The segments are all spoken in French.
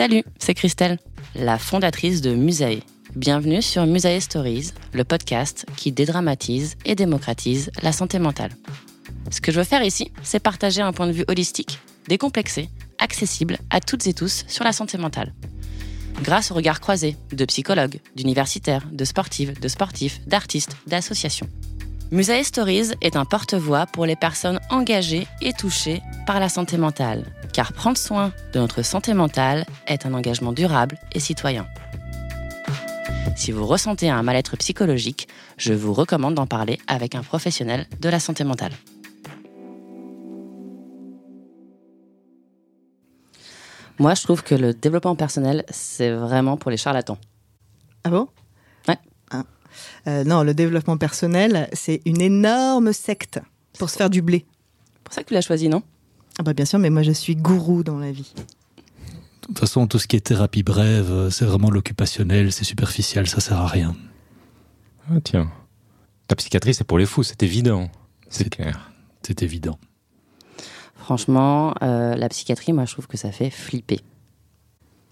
Salut, c'est Christelle, la fondatrice de Musae. Bienvenue sur Musae Stories, le podcast qui dédramatise et démocratise la santé mentale. Ce que je veux faire ici, c'est partager un point de vue holistique, décomplexé, accessible à toutes et tous sur la santé mentale. Grâce au regard croisé de psychologues, d'universitaires, de sportives, de sportifs, d'artistes, d'associations. Musae Stories est un porte-voix pour les personnes engagées et touchées par la santé mentale, car prendre soin de notre santé mentale est un engagement durable et citoyen. Si vous ressentez un mal-être psychologique, je vous recommande d'en parler avec un professionnel de la santé mentale. Moi, je trouve que le développement personnel, c'est vraiment pour les charlatans. Ah bon? Ouais. Ah. Euh, non, le développement personnel, c'est une énorme secte pour se faire du blé. C'est pour ça que tu l'as choisi, non? Ah bah bien sûr, mais moi je suis gourou dans la vie. De toute façon, tout ce qui est thérapie brève, euh, c'est vraiment l'occupationnel, c'est superficiel, ça sert à rien. Ah tiens. Ta psychiatrie, c'est pour les fous, c'est évident. C'est C'est- clair. C'est évident. Franchement, euh, la psychiatrie, moi, je trouve que ça fait flipper.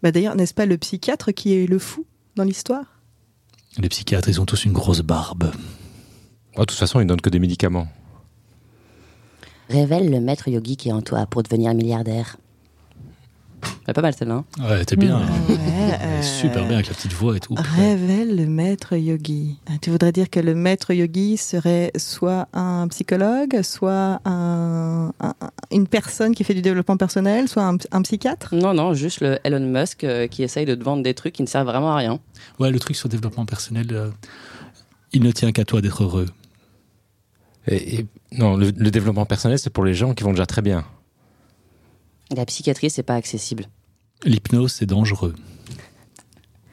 Bah d'ailleurs, n'est-ce pas le psychiatre qui est le fou dans l'histoire? Les psychiatres, ils ont tous une grosse barbe. Oh, de toute façon, ils donnent que des médicaments. Révèle le maître yogi qui est en toi pour devenir milliardaire. Pas mal celle-là. hein Ouais, t'es bien. Ouais, est Super bien avec la petite voix et tout. Révèle le maître yogi. Ah, Tu voudrais dire que le maître yogi serait soit un psychologue, soit un- un- une personne qui fait du développement personnel, soit un, un psychiatre? Non, non, juste le Elon Musk euh, qui essaye de te vendre des trucs qui ne servent vraiment à rien. Ouais, le truc sur le développement personnel, euh, il ne tient qu'à toi d'être heureux. Et, et- non, le, le développement personnel, c'est pour les gens qui vont déjà très bien. La psychiatrie, c'est pas accessible. L'hypnose, c'est dangereux.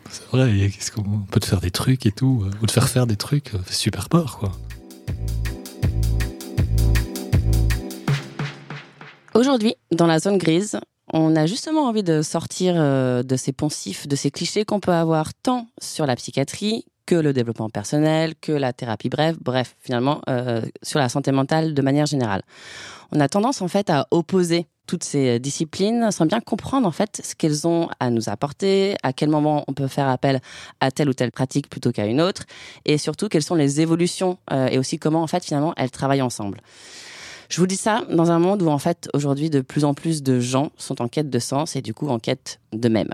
C'est vrai, qu'est-ce qu'on peut te faire des trucs et tout, euh, ou te faire faire des trucs, euh, c'est super peur, quoi. Aujourd'hui, dans la zone grise, on a justement envie de sortir euh, de ces poncifs, de ces clichés qu'on peut avoir tant sur la psychiatrie que le développement personnel, que la thérapie brève, bref, finalement, euh, sur la santé mentale de manière générale. On a tendance en fait à opposer toutes ces disciplines sans bien comprendre en fait ce qu'elles ont à nous apporter, à quel moment on peut faire appel à telle ou telle pratique plutôt qu'à une autre, et surtout quelles sont les évolutions euh, et aussi comment en fait finalement elles travaillent ensemble. Je vous dis ça dans un monde où en fait aujourd'hui de plus en plus de gens sont en quête de sens et du coup en quête d'eux-mêmes.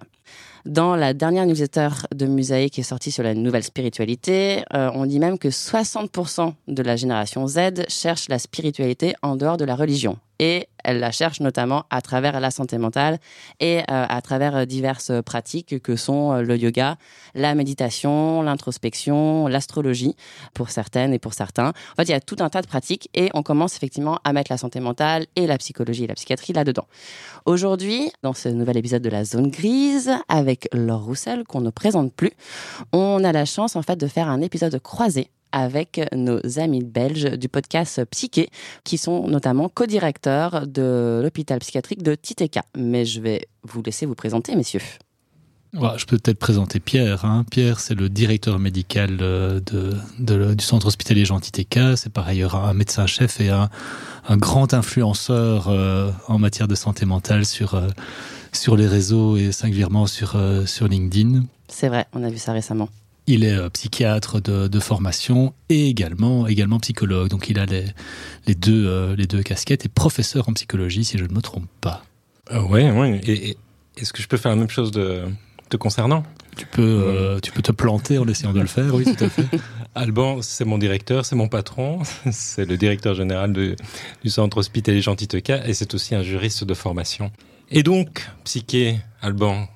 Dans la dernière newsletter de Musae qui est sortie sur la nouvelle spiritualité, euh, on dit même que 60% de la génération Z cherche la spiritualité en dehors de la religion. Et elle la cherche notamment à travers la santé mentale et euh, à travers diverses pratiques que sont euh, le yoga, la méditation, l'introspection, l'astrologie pour certaines et pour certains. En fait, il y a tout un tas de pratiques et on commence effectivement à mettre la santé mentale et la psychologie et la psychiatrie là-dedans. Aujourd'hui, dans ce nouvel épisode de la zone grise, avec Laure Roussel, qu'on ne présente plus, on a la chance en fait de faire un épisode croisé avec nos amis belges du podcast Psyché, qui sont notamment co-directeurs de l'hôpital psychiatrique de Titeka. Mais je vais vous laisser vous présenter, messieurs. Ouais, je peux peut-être présenter Pierre. Hein. Pierre, c'est le directeur médical euh, de, de- du centre hospitalier Gentil TK. C'est par ailleurs un médecin-chef et un, un grand influenceur euh, en matière de santé mentale sur, euh, sur les réseaux et singulièrement sur, euh, sur LinkedIn. C'est vrai, on a vu ça récemment. Il est euh, psychiatre de, de formation et également, également psychologue. Donc il a les, les, deux, euh, les deux casquettes et professeur en psychologie, si je ne me trompe pas. Euh, ouais, ouais. Et, et- est-ce que je peux faire la même chose de, te concernant? Tu peux, euh, tu peux te planter en essayant de le faire, oui, tout à fait. Alban, c'est mon directeur, c'est mon patron, c'est le directeur général de- du centre hospitalier Gentil-Teca et c'est aussi un juriste de formation. Et donc, Psyché, Alban,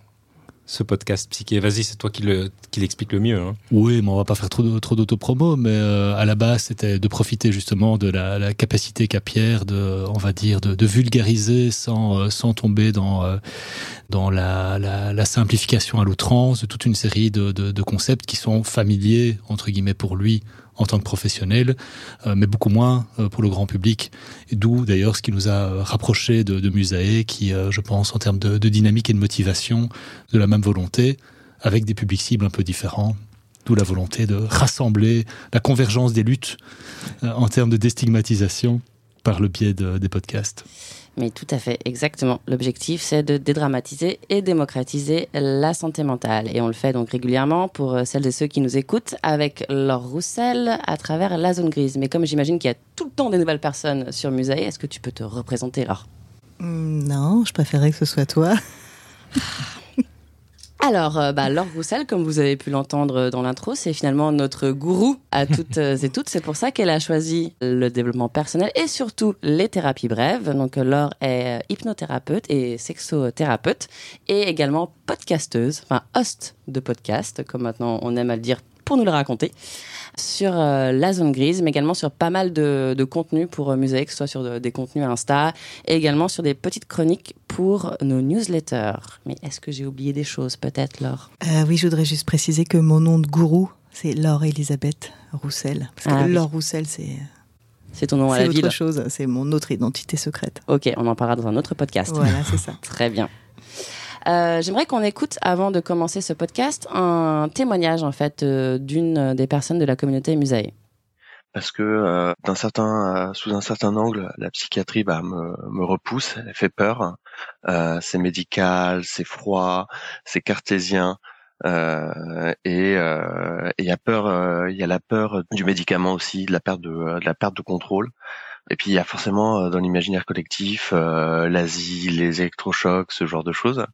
ce podcast Psyché, vas-y, c'est toi qui le- qui l'explique le mieux. hein. Oui, mais on va pas faire trop, trop d'autopromo, mais euh, à la base, c'était de profiter justement de la, capacité qu'a Pierre de, on va dire, de, vulgariser sans, euh, sans tomber dans, euh, dans la, simplification à l'outrance de toute une série de, de concepts qui sont familiers, entre guillemets, pour lui en tant que professionnel, euh, mais beaucoup moins euh, pour le grand public. D'où d'ailleurs ce qui nous a euh, rapprochés de, de Musae, qui, je pense, en termes de, dynamique et de motivation, de la même volonté, avec des publics cibles un peu différents. D'où la volonté de rassembler la convergence des luttes en termes de déstigmatisation par le biais de- des podcasts. Mais tout à fait, exactement. L'objectif, c'est de dédramatiser et démocratiser la santé mentale. Et on le fait donc régulièrement pour euh, celles et ceux qui nous écoutent avec Laure Roussel à travers la zone grise. Mais comme j'imagine qu'il y a tout le temps des nouvelles personnes sur Musée, est-ce que tu peux te représenter, Laure? Hmm, Non, je préférais que ce soit toi. Alors, euh, bah, Laure Roussel, comme vous avez pu l'entendre dans l'intro, c'est finalement notre gourou à toutes euh, et toutes. C'est pour ça qu'elle a choisi le développement personnel et surtout les thérapies brèves. Donc, euh, Laure est euh, hypnothérapeute et sexothérapeute et également podcasteuse, enfin host de podcast, comme maintenant on aime à le dire pour nous le raconter, sur euh, la zone grise, mais également sur pas mal de, de contenus pour euh, Musée, que ce soit sur de- des contenus Insta et également sur des petites chroniques pour nos newsletters. Mais est-ce que j'ai oublié des choses peut-être, Laure? Euh, oui, je voudrais juste préciser que mon nom de gourou, c'est Laure Elisabeth Roussel. Parce que Ah oui. Laure Roussel, c'est C'est ton nom à c'est la autre ville chose. C'est mon autre identité secrète. Ok, on en parlera dans un autre podcast. Voilà, c'est ça. Très bien. Euh, J'aimerais qu'on écoute, avant de commencer ce podcast, un témoignage en fait euh, d'une des personnes de la communauté Musae. parce que euh, d'un certain, sous un certain angle, la psychiatrie bah, me, repousse, elle fait peur. C'est médical, c'est froid, c'est cartésien. Et il y a peur, il y a la peur du médicament aussi, de la perte de, de la perte de contrôle. Et puis il y a forcément euh, dans l'imaginaire collectif euh, l'asile, les électrochocs, ce genre de choses.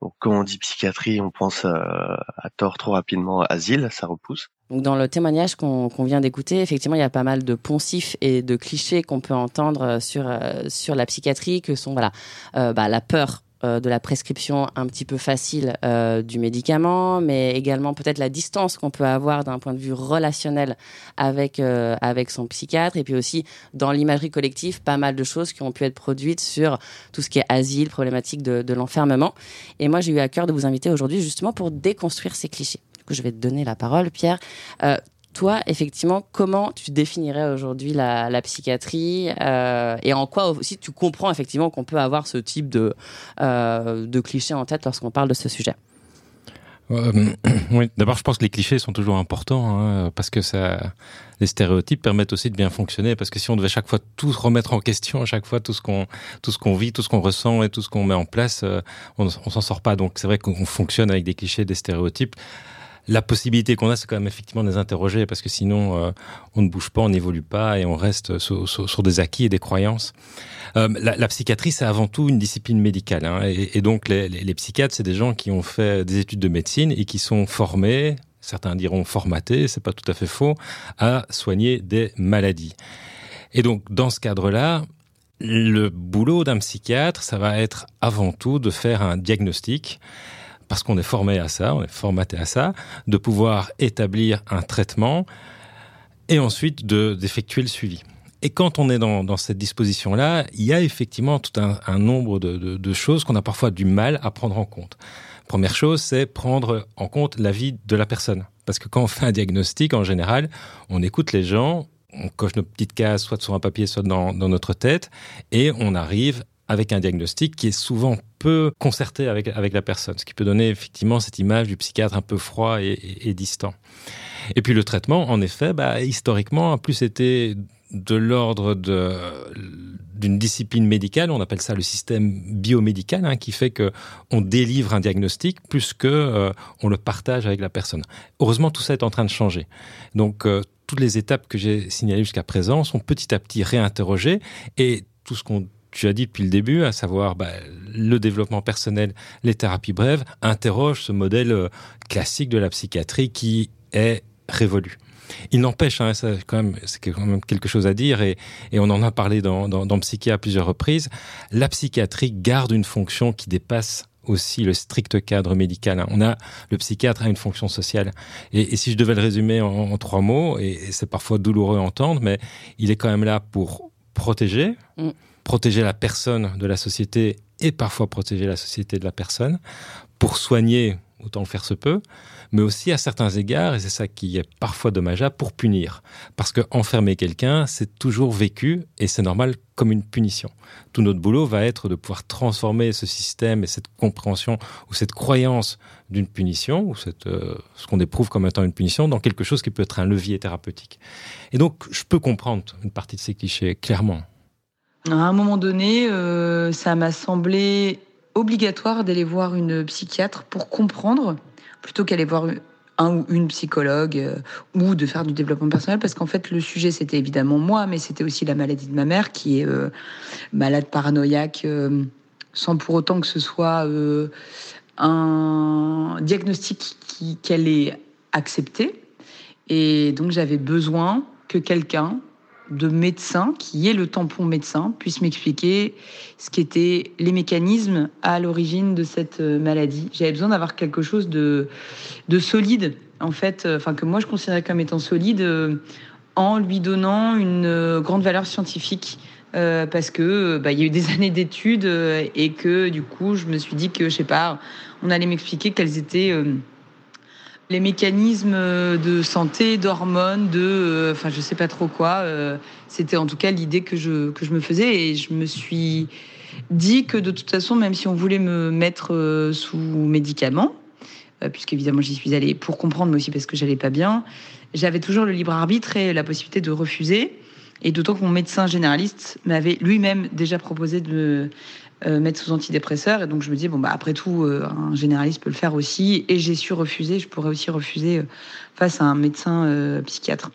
Donc quand on dit psychiatrie, on pense euh, à tort trop rapidement asile, ça repousse. Donc dans le témoignage qu'on qu'on vient d'écouter, effectivement, il y a pas mal de poncifs et de clichés qu'on peut entendre euh, sur euh, sur la psychiatrie, que sont voilà euh, bah, la peur euh, de la prescription un petit peu facile euh, du médicament, mais également peut-être la distance qu'on peut avoir d'un point de vue relationnel avec euh, avec son psychiatre, et puis aussi dans l'imagerie collective, pas mal de choses qui ont pu être produites sur tout ce qui est asile, problématique de, de l'enfermement. Et moi, j'ai eu à cœur de vous inviter aujourd'hui justement pour déconstruire ces clichés. Du coup, je vais te donner la parole, Pierre. Toi, effectivement, comment tu définirais aujourd'hui la, psychiatrie euh, et en quoi aussi tu comprends effectivement qu'on peut avoir ce type de, euh, clichés en tête lorsqu'on parle de ce sujet? Euh, oui, d'abord, je pense que les clichés sont toujours importants hein, parce que ça, les stéréotypes permettent aussi de bien fonctionner. Parce que si on devait chaque fois tout remettre en question, à chaque fois tout ce qu'on, tout ce qu'on vit, tout ce qu'on ressent et tout ce qu'on met en place, euh, on, on s'en sort pas. Donc, c'est vrai qu'on fonctionne avec des clichés, des stéréotypes. La possibilité qu'on a, c'est quand même effectivement de les interroger parce que sinon, euh, on ne bouge pas, on n'évolue pas et on reste sur, des acquis et des croyances. Euh, la, la psychiatrie, c'est avant tout une discipline médicale. hein, et, et donc, les, les- les psychiatres, c'est des gens qui ont fait des études de médecine et qui sont formés, certains diront formatés, c'est pas tout à fait faux, à soigner des maladies. Et donc, dans ce cadre-là, le boulot d'un psychiatre, ça va être avant tout de faire un diagnostic, parce qu'on est formé à ça, on est formaté à ça, de pouvoir établir un traitement et ensuite de- d'effectuer le suivi. Et quand on est dans, dans cette disposition-là, il y a effectivement tout un, nombre de, de- de choses qu'on a parfois du mal à prendre en compte. Première chose, c'est prendre en compte la vie de la personne. Parce que quand on fait un diagnostic, en général, on écoute les gens, on coche nos petites cases, soit sur un papier, soit dans, dans notre tête, et on arrive avec un diagnostic qui est souvent peu concerté avec, avec la personne, ce qui peut donner effectivement cette image du psychiatre un peu froid et, distant. Et puis le traitement, en effet, bah, historiquement, a plus été de l'ordre d'une discipline médicale, on appelle ça le système biomédical, hein, qui fait que on délivre un diagnostic plus que euh, on le partage avec la personne. Heureusement, tout ça est en train de changer. Donc euh, toutes les étapes que j'ai signalées jusqu'à présent sont petit à petit réinterrogées et tout ce qu'on tu as dit depuis le début, à savoir bah, le développement personnel, les thérapies brèves, interroge ce modèle euh, classique de la psychiatrie qui est révolu. Il n'empêche, hein, c'est quand, même quelque chose à dire, et, on en a parlé dans, dans, dans Psyché à plusieurs reprises, la psychiatrie garde une fonction qui dépasse aussi le strict cadre médical. Hein. On a le psychiatre a une fonction sociale. Et, si je devais le résumer en, trois mots, et, c'est parfois douloureux à entendre, mais il est quand même là pour protéger, mm. Protéger la personne de la société et parfois protéger la société de la personne, pour soigner autant le faire se peut, mais aussi à certains égards, et c'est ça qui est parfois dommageable, pour punir. Parce que enfermer quelqu'un, c'est toujours vécu, et c'est normal, comme une punition. Tout notre boulot va être de pouvoir transformer ce système et cette compréhension ou cette croyance d'une punition, ou cette, euh, ce qu'on éprouve comme étant une punition, dans quelque chose qui peut être un levier thérapeutique. Et donc, je peux comprendre une partie de ces clichés, clairement. À un moment donné, euh, ça m'a semblé obligatoire d'aller voir une psychiatre pour comprendre, plutôt qu'aller voir un ou une psychologue euh, ou de faire du développement personnel parce qu'en fait le sujet c'était évidemment moi mais c'était aussi la maladie de ma mère qui est euh, malade paranoïaque sans pour autant que ce soit un diagnostic qu'elle ait accepté. Et donc j'avais besoin que quelqu'un de médecin, qui est le tampon médecin, puisse m'expliquer ce qu'étaient les mécanismes à l'origine de cette euh, maladie. J'avais besoin d'avoir quelque chose de, de solide, en fait, euh, enfin que moi je considérais comme étant solide, euh, en lui donnant une grande valeur scientifique. parce que bah, il y a eu des années d'études et que du coup je me suis dit que je sais pas on allait m'expliquer quelles étaient les mécanismes de santé, d'hormones, de, euh, enfin je sais pas trop quoi. Euh, c'était en tout cas l'idée que je que je me faisais et je me suis dit que de toute façon, même si on voulait me mettre euh, sous médicaments, puisqu'évidemment j'y suis allée pour comprendre, mais aussi parce que j'allais pas bien, j'avais toujours le libre arbitre et la possibilité de refuser. Et d'autant que mon médecin généraliste m'avait lui-même déjà proposé de euh, mettre sous antidépresseur. Et donc je me dis, bon, bah, après tout, euh, un généraliste peut le faire aussi. Et j'ai su refuser, je pourrais aussi refuser euh, face à un médecin psychiatre.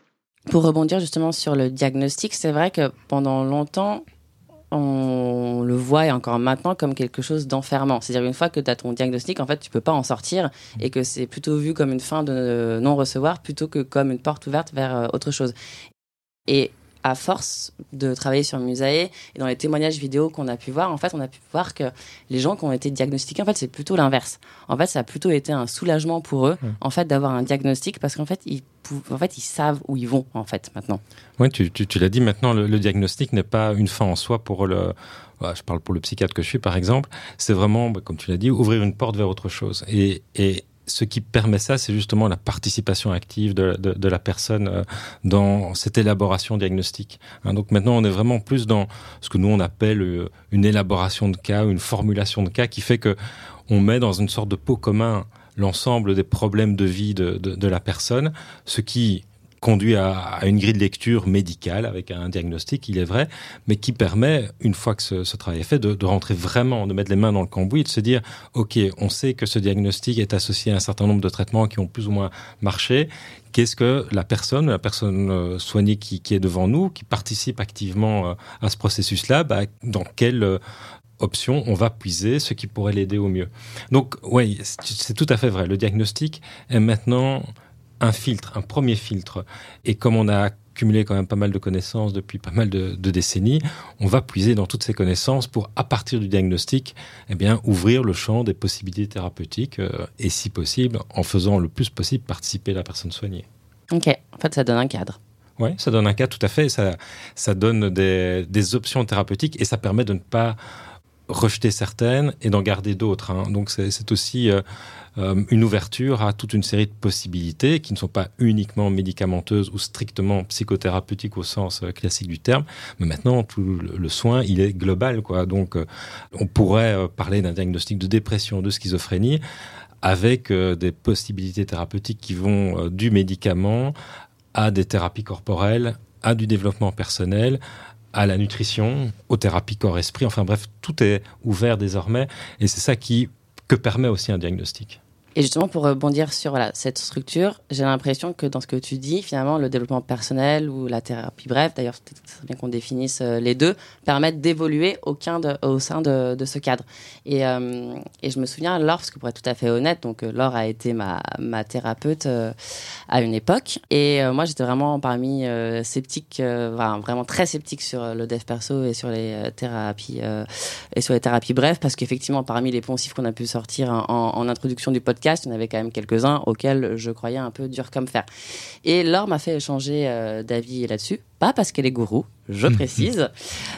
Pour rebondir justement sur le diagnostic, c'est vrai que pendant longtemps, on le voit et encore maintenant comme quelque chose d'enfermant. C'est-à-dire une fois que tu as ton diagnostic, en fait, tu peux pas en sortir et que c'est plutôt vu comme une fin de non-recevoir plutôt que comme une porte ouverte vers autre chose. Et à force de travailler sur Musae et dans les témoignages vidéo qu'on a pu voir, en fait, on a pu voir que les gens qui ont été diagnostiqués, en fait, c'est plutôt l'inverse. En fait, ça a plutôt été un soulagement pour eux, en fait, d'avoir un diagnostic parce qu'en fait, ils, en fait, ils savent où ils vont, en fait, maintenant. Oui, tu, tu, l'as dit, maintenant, le, diagnostic n'est pas une fin en soi pour le, je parle pour le psychiatre que je suis, par exemple, c'est vraiment, bah, comme tu l'as dit, ouvrir une porte vers autre chose. Et, et, ce qui permet ça, c'est justement la participation active de, la personne euh, dans cette élaboration diagnostique. Hein, donc maintenant, on est vraiment plus dans ce que nous on appelle euh, une élaboration de cas, une formulation de cas, qui fait que on met dans une sorte de pot commun l'ensemble des problèmes de vie de, de la personne, ce qui conduit à, une grille de lecture médicale avec un diagnostic, il est vrai, mais qui permet, une fois que ce, travail est fait, de, rentrer vraiment, de mettre les mains dans le cambouis et de se dire, OK, on sait que ce diagnostic est associé à un certain nombre de traitements qui ont plus ou moins marché. Qu'est-ce que la personne, la personne euh, soignée qui, est devant nous, qui participe activement euh, à ce processus-là, bah, dans quelle euh, option on va puiser ce qui pourrait l'aider au mieux? Donc, oui, c'est tout à fait vrai. Le diagnostic est maintenant un filtre, un premier filtre. Et comme on a accumulé quand même pas mal de connaissances depuis pas mal de, décennies, on va puiser dans toutes ces connaissances pour, à partir du diagnostic, eh bien, ouvrir le champ des possibilités thérapeutiques euh, et, si possible, en faisant le plus possible participer la personne soignée. Ok, en fait, ça donne un cadre. Oui, ça donne un cadre tout à fait. Ça, ça donne des, des options thérapeutiques et ça permet de ne pas rejeter certaines et d'en garder d'autres. Hein. Donc c'est aussi euh, euh, une ouverture à toute une série de possibilités qui ne sont pas uniquement médicamenteuses ou strictement psychothérapeutiques au sens euh, classique du terme. Mais maintenant, tout le, soin, il est global. Quoi. Donc on pourrait parler d'un diagnostic de dépression, de schizophrénie avec des possibilités thérapeutiques qui vont du médicament à des thérapies corporelles, à du développement personnel, à la nutrition, aux thérapies corps-esprit. Enfin bref, tout est ouvert désormais et c'est ça qui que permet aussi un diagnostic. Et justement, pour rebondir sur cette structure, j'ai l'impression que dans ce que tu dis, finalement, le développement personnel ou la thérapie brève, d'ailleurs, c'est bien qu'on définisse euh, les deux, permettent d'évoluer au, sein de, ce cadre. Et, euh, et, je me souviens, Laure, parce que pour être tout à fait honnête, donc euh, Laure a été ma, thérapeute à une époque. Et moi, j'étais vraiment parmi sceptiques, vraiment très sceptique sur le dev perso et sur les thérapies et sur les thérapies brèves, parce qu'effectivement, parmi les poncifs qu'on a pu sortir en introduction du podcast, il y en avait quand même quelques-uns auxquels je croyais un peu dur comme fer. Et Laure m'a fait changer euh, d'avis là-dessus, pas parce qu'elle est gourou, je précise,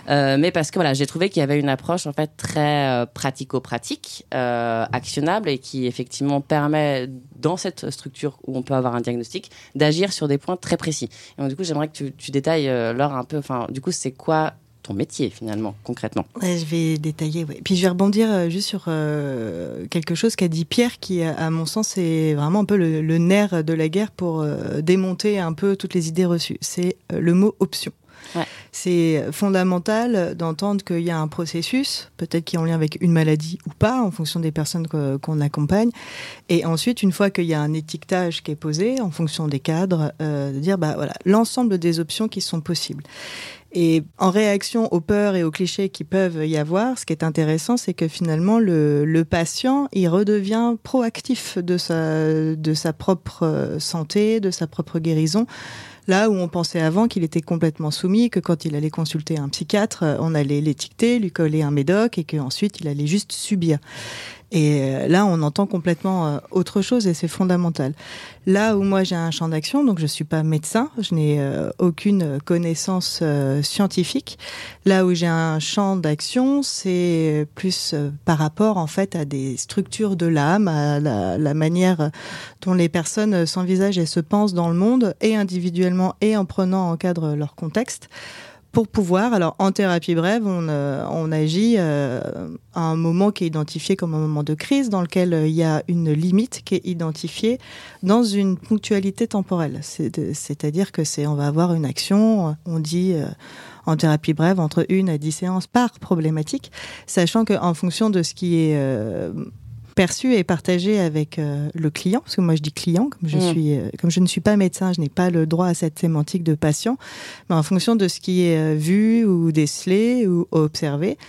euh, mais parce que voilà, j'ai trouvé qu'il y avait une approche en fait très euh, pratico-pratique, actionnable et qui effectivement permet dans cette structure où on peut avoir un diagnostic d'agir sur des points très précis. Et donc, du coup, j'aimerais que tu, tu détailles Laure un peu. Enfin, du coup, c'est quoi ton métier finalement, concrètement. je vais détailler. Ouais. Puis je vais rebondir euh, juste sur euh, quelque chose qu'a dit Pierre, qui à mon sens est vraiment un peu le, nerf de la guerre pour euh, démonter un peu toutes les idées reçues. C'est le mot option. Ouais. C'est fondamental d'entendre qu'il y a un processus, peut-être qui est en lien avec une maladie ou pas, en fonction des personnes qu'on accompagne. Et ensuite, une fois qu'il y a un étiquetage qui est posé, en fonction des cadres, de dire bah voilà l'ensemble des options qui sont possibles. Et en réaction aux peurs et aux clichés qui peuvent y avoir, ce qui est intéressant, c'est que finalement le, le, patient, il redevient proactif de sa, de sa propre euh, santé, de sa propre guérison. Là où on pensait avant qu'il était complètement soumis, que quand il allait consulter un psychiatre, on allait l'étiqueter, lui coller un médoc et qu'ensuite il allait juste subir. Et euh, là, on entend complètement euh, autre chose et c'est fondamental. Là où moi j'ai un champ d'action, donc je suis pas médecin, je n'ai euh, aucune connaissance scientifique. Là où j'ai un champ d'action, c'est plus par rapport en fait à des structures de l'âme, à la, la, manière dont les personnes s'envisagent et se pensent dans le monde, et individuellement et en prenant en cadre leur contexte pour pouvoir, alors en thérapie brève, on, euh, on agit euh, à un moment qui est identifié comme un moment de crise dans lequel euh, il y a une limite qui est identifiée dans une ponctualité temporelle. C'est-à-dire que c'est, on va avoir une action, on dit en thérapie brève entre une à dix séances par problématique, sachant qu'en fonction de ce qui est perçu et partagé avec euh, le client, parce que moi je dis client, comme je, mm. suis, euh, comme je ne suis pas médecin, je n'ai pas le droit à cette sémantique de patient, mais en fonction de ce qui est euh, vu ou décelé ou observé.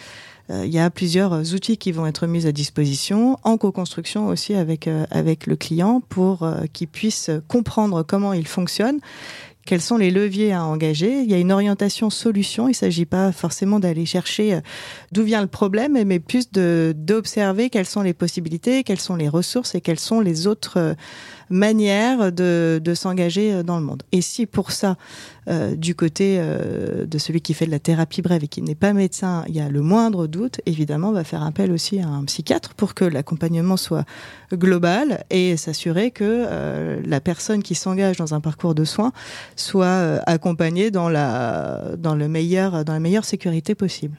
Il y a plusieurs outils qui vont être mis à disposition en co-construction aussi avec avec le client pour qu'il puisse comprendre comment il fonctionne quels sont les leviers à engager. Il y a une orientation solution. Il ne s'agit pas forcément d'aller chercher euh, d'où vient le problème, mais plus d'observer quelles sont les possibilités, quelles sont les ressources et quelles sont les autres euh, manière de, s'engager euh, dans le monde. Et si pour ça, euh, du côté euh, de celui qui fait de la thérapie brève et qui n'est pas médecin, il y a le moindre doute, évidemment, on va faire appel aussi à un psychiatre pour que l'accompagnement soit global et s'assurer que la personne qui s'engage dans un parcours de soins soit accompagnée dans la, dans, le meilleur, dans la meilleure sécurité possible.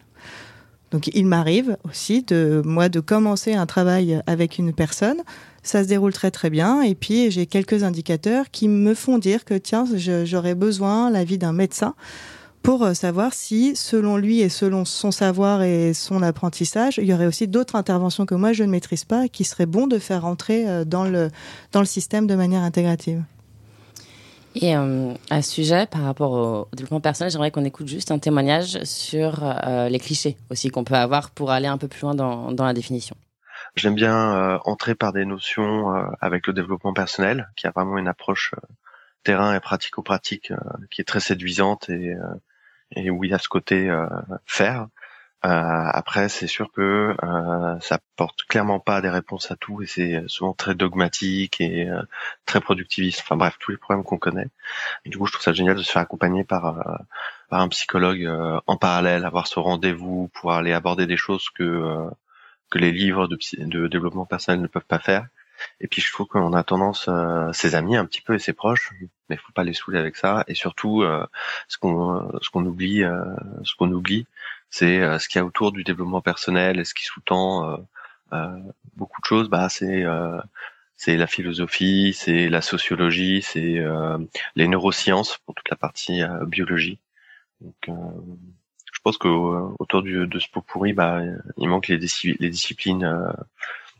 Donc il m'arrive aussi de moi de commencer un travail avec une personne ça se déroule très très bien. Et puis j'ai quelques indicateurs qui me font dire que tiens, j'aurais besoin l'avis d'un médecin pour euh, savoir si, selon lui et selon son savoir et son apprentissage, il y aurait aussi d'autres interventions que moi je ne maîtrise pas qui seraient bon de faire entrer euh, dans le, dans le système de manière intégrative. Et euh, à ce sujet, par rapport au, développement personnel, j'aimerais qu'on écoute juste un témoignage sur les clichés aussi qu'on peut avoir pour aller un peu plus loin dans, dans la définition. J'aime bien euh, entrer par des notions euh, avec le développement personnel, qui a vraiment une approche euh, terrain et pratico-pratique qui est très séduisante et, et où il y a ce côté faire. après, c'est sûr que ça porte clairement pas des réponses à tout et c'est souvent très dogmatique et très productiviste. Enfin bref, tous les problèmes qu'on connaît. Du coup, je trouve ça génial de se faire accompagner par par un psychologue en parallèle, avoir ce rendez-vous, pouvoir aller aborder des choses que que les livres de, de développement personnel ne peuvent pas faire. Et puis je trouve qu'on a tendance, euh, ses amis un petit peu et ses proches, mais faut pas les saouler avec ça. Et surtout, euh, ce qu'on ce qu'on oublie, euh, ce qu'on oublie, c'est euh, ce qu'il y a autour du développement personnel et ce qui sous-tend beaucoup de choses. Bah c'est c'est la philosophie, c'est la sociologie, c'est les neurosciences pour toute la partie biologie. Donc je pense qu'autour de ce pot pourri, bah, il manque les, disciplines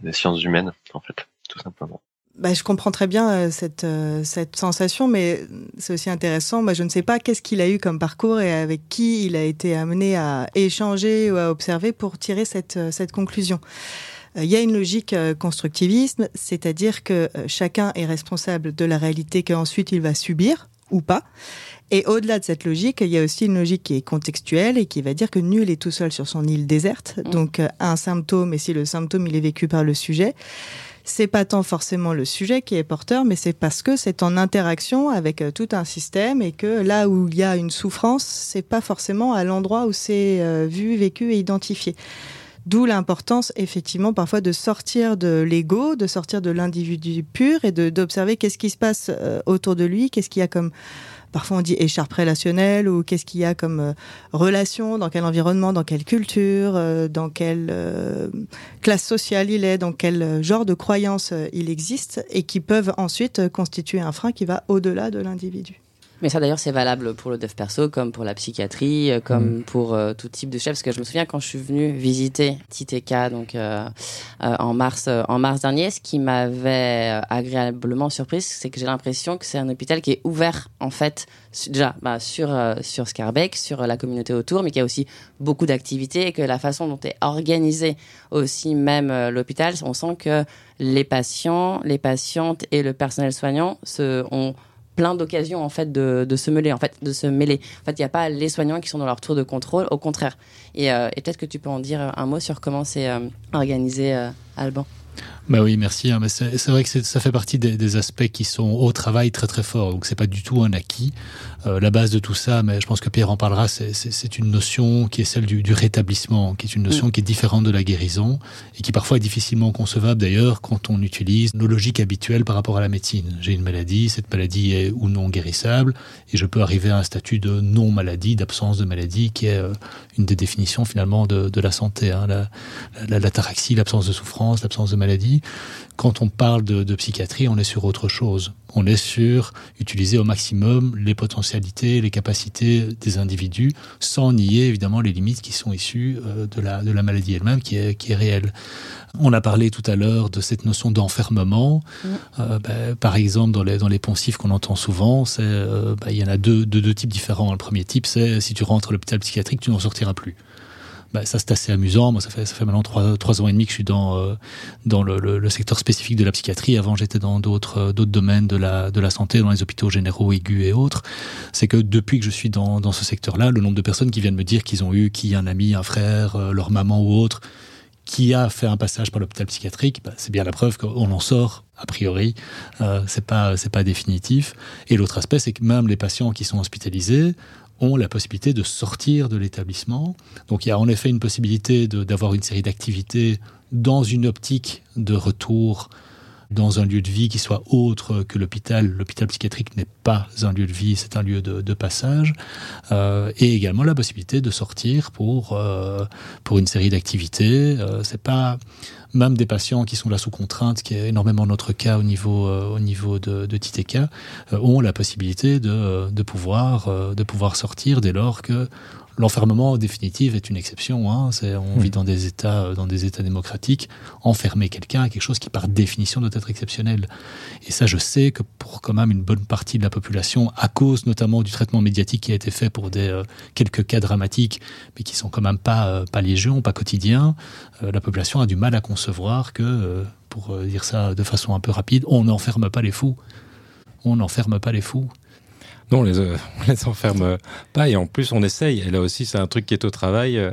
des sciences humaines, en fait tout simplement. Bah, je comprends très bien euh, cette, euh, sensation, mais c'est aussi intéressant. Bah, je ne sais pas qu'est-ce qu'il a eu comme parcours et avec qui il a été amené à échanger ou à observer pour tirer cette, euh, cette conclusion. Il y a une logique constructiviste, c'est-à-dire que chacun est responsable de la réalité qu'ensuite il va subir ou pas. Et au-delà de cette logique, il y a aussi une logique qui est contextuelle et qui va dire que nul est tout seul sur son île déserte. Mmh. Donc un symptôme, et si le symptôme il est vécu par le sujet, c'est pas tant forcément le sujet qui est porteur, mais c'est parce que c'est en interaction avec euh, tout un système et que là où il y a une souffrance, c'est pas forcément à l'endroit où c'est euh, vu, vécu et identifié. D'où l'importance, effectivement, parfois de sortir de l'ego, de sortir de l'individu pur et d'observer qu'est-ce qui se passe euh, autour de lui, qu'est-ce qu'il y a comme parfois on dit écharpe relationnelle ou qu'est-ce qu'il y a comme euh, relation, dans quel environnement, dans quelle culture, euh, dans quelle euh, classe sociale il est, dans quel genre de croyances il existe et qui peuvent ensuite constituer un frein qui va au-delà de l'individu. Mais ça d'ailleurs c'est valable pour le dev perso comme pour la psychiatrie, euh, comme mm. pour euh, tout type de chef. Parce que je me souviens quand je suis venue visiter TTK donc euh, en mars en mars dernier, ce qui m'avait agréablement surprise, c'est que j'ai l'impression que c'est un hôpital qui est ouvert en fait déjà bah, sur sur Scarbeck, sur la communauté autour, mais qui a aussi beaucoup d'activités et que la façon dont est organisé aussi même l'hôpital, on sent que les patients, les patientes et le personnel soignant se ont plein d'occasions en fait de, se mêler en fait de se mêler en fait il n'y a pas les soignants qui sont dans leur tour de contrôle au contraire et, euh, peut-être que tu peux en dire un mot sur comment c'est euh, organisé euh, Alban bah oui, merci. Hein, c'est vrai que ça fait partie des, aspects qui sont au travail très très fort. Donc c'est pas du tout un acquis. Euh, la base de tout ça, mais je pense que Pierre en parlera, c'est une notion qui est celle du, du, rétablissement, qui est une notion mm. qui est différente de la guérison et qui parfois est difficilement concevable d'ailleurs quand on utilise nos logiques habituelles par rapport à la médecine. J'ai une maladie, cette maladie est ou non guérissable et je peux arriver à un statut de non maladie, d'absence de maladie, qui est euh, une des définitions finalement de, de la santé. Hein, la, la, l'ataraxie, l'absence de souffrance, l'absence de maladie. Quand on parle de, de, psychiatrie, on est sur autre chose. On est sur utiliser au maximum les potentialités, les capacités des individus, sans nier évidemment les limites qui sont issues euh, de la, de la maladie elle-même, qui est, qui est réelle. On a parlé tout à l'heure de cette notion d'enfermement. Mmh. Euh, ben, par exemple, dans les, dans les poncifs qu'on entend souvent, c'est euh, ben, il y en a deux, deux, deux types différents. Le premier type, c'est si tu rentres à l'hôpital psychiatrique, tu n'en sortiras plus bah, ça c'est assez amusant. Moi, ça fait maintenant trois, trois ans et demi que je suis dans euh, dans le, secteur spécifique de la psychiatrie. Avant, j'étais dans d'autres euh, d'autres domaines de la de la santé, dans les hôpitaux généraux aigus et autres. C'est que depuis que je suis dans dans ce secteur-là, le nombre de personnes qui viennent me dire qu'ils ont eu qui un ami, un frère, euh, leur maman ou autre qui a fait un passage par l'hôpital psychiatrique, bah, c'est bien la preuve qu'on en sort a priori. Euh, c'est pas c'est pas définitif. Et l'autre aspect, c'est que même les patients qui sont hospitalisés la possibilité de sortir de l'établissement. Donc il y a en effet une possibilité d'avoir une série d'activités dans une optique de retour dans un lieu de vie qui soit autre que l'hôpital. L'hôpital psychiatrique n'est pas un lieu de vie, c'est un lieu de, de passage. Euh, et également la possibilité de sortir pour, euh, pour une série d'activités. Euh, c'est pas même des patients qui sont là sous contrainte, qui est énormément notre cas au niveau, euh, au niveau de, de TTK, euh, ont la possibilité de, de, pouvoir, euh, de pouvoir sortir dès lors que L'enfermement, en définitive, est une exception. Hein. C'est, on vit dans des États, dans des États démocratiques. Enfermer quelqu'un, quelque chose qui, par définition, doit être exceptionnel. Et ça, je sais que pour quand même une bonne partie de la population, à cause notamment du traitement médiatique qui a été fait pour des euh, quelques cas dramatiques, mais qui sont quand même pas euh, pas légion, pas quotidiens, euh, la population a du mal à concevoir que, pour dire ça de façon un peu rapide, on n'enferme pas les fous. On n'enferme pas les fous. Non, on les, euh, on les enferme pas et en plus on essaye. Et là aussi, c'est un truc qui est au travail. Euh,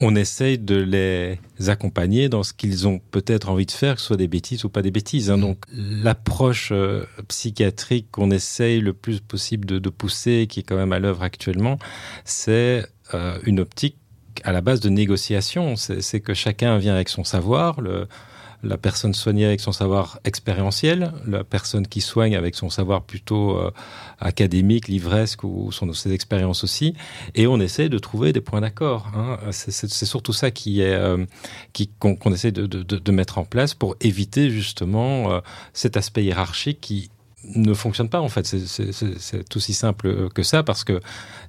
on essaye de les accompagner dans ce qu'ils ont peut-être envie de faire, que ce soit des bêtises ou pas des bêtises. Hein. Mm. Donc l'approche euh, psychiatrique qu'on essaye le plus possible de, pousser, qui est quand même à l'œuvre actuellement, c'est euh, une optique à la base de négociation. C'est que chacun vient avec son savoir. Le, la personne soignée avec son savoir expérientiel, la personne qui soigne avec son savoir plutôt euh, académique, livresque ou son, ses expériences aussi, et on essaie de trouver des points d'accord. Hein. C'est surtout ça qui est euh, qu'on essaie de, mettre en place pour éviter justement euh, cet aspect hiérarchique qui ne fonctionne pas en fait. C'est aussi simple que ça parce que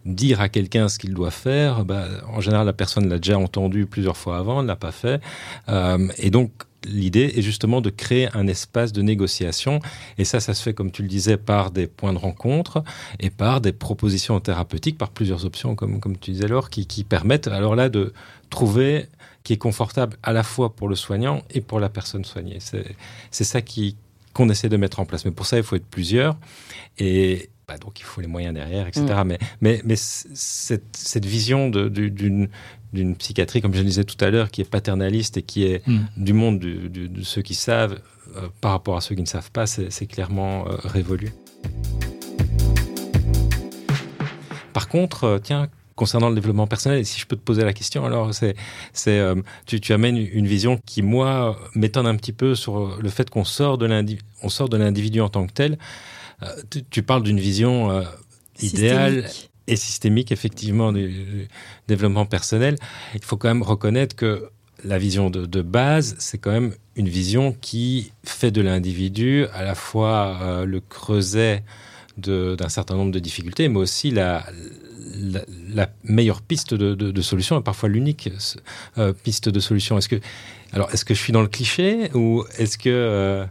dire à quelqu'un ce qu'il doit faire, bah, en général la personne l'a déjà entendu plusieurs fois avant, ne l'a pas fait, et donc l'idée est justement de créer un espace de négociation. Et ça, ça se fait, comme tu le disais, par des points de rencontre et par des propositions thérapeutiques, par plusieurs options, comme, comme tu disais alors, qui, qui permettent alors là de trouver qui est confortable à la fois pour le soignant et pour la personne soignée. C'est ça qui qu'on essaie de mettre en place. Mais pour ça, il faut être plusieurs. Et bah, donc, il faut les moyens derrière, etc. Mm. Mais, mais, mais cette, cette vision d'une d'une psychiatrie, comme je le disais tout à l'heure, qui est paternaliste et qui est hmm. du monde de ceux qui savent euh, par rapport à ceux qui ne savent pas, c'est clairement euh, révolu. Par contre, euh, tiens, concernant le développement personnel, si je peux te poser la question, alors c'est, c'est tu, tu, amènes une vision qui moi m'étonne un petit peu sur le fait qu'on sort de l'individu, on sort de l'individu en tant que tel. Tu, tu, parles d'une vision idéale et systémique, effectivement, du, développement personnel, il faut quand même reconnaître que la vision de, base, c'est quand même une vision qui fait de l'individu à la fois euh, le creuset d'un certain nombre de difficultés, mais aussi la, meilleure piste de, de, solution, et parfois l'unique euh, piste de solution. Est-ce que, alors, est-ce que je suis dans le cliché ou est-ce que, euh,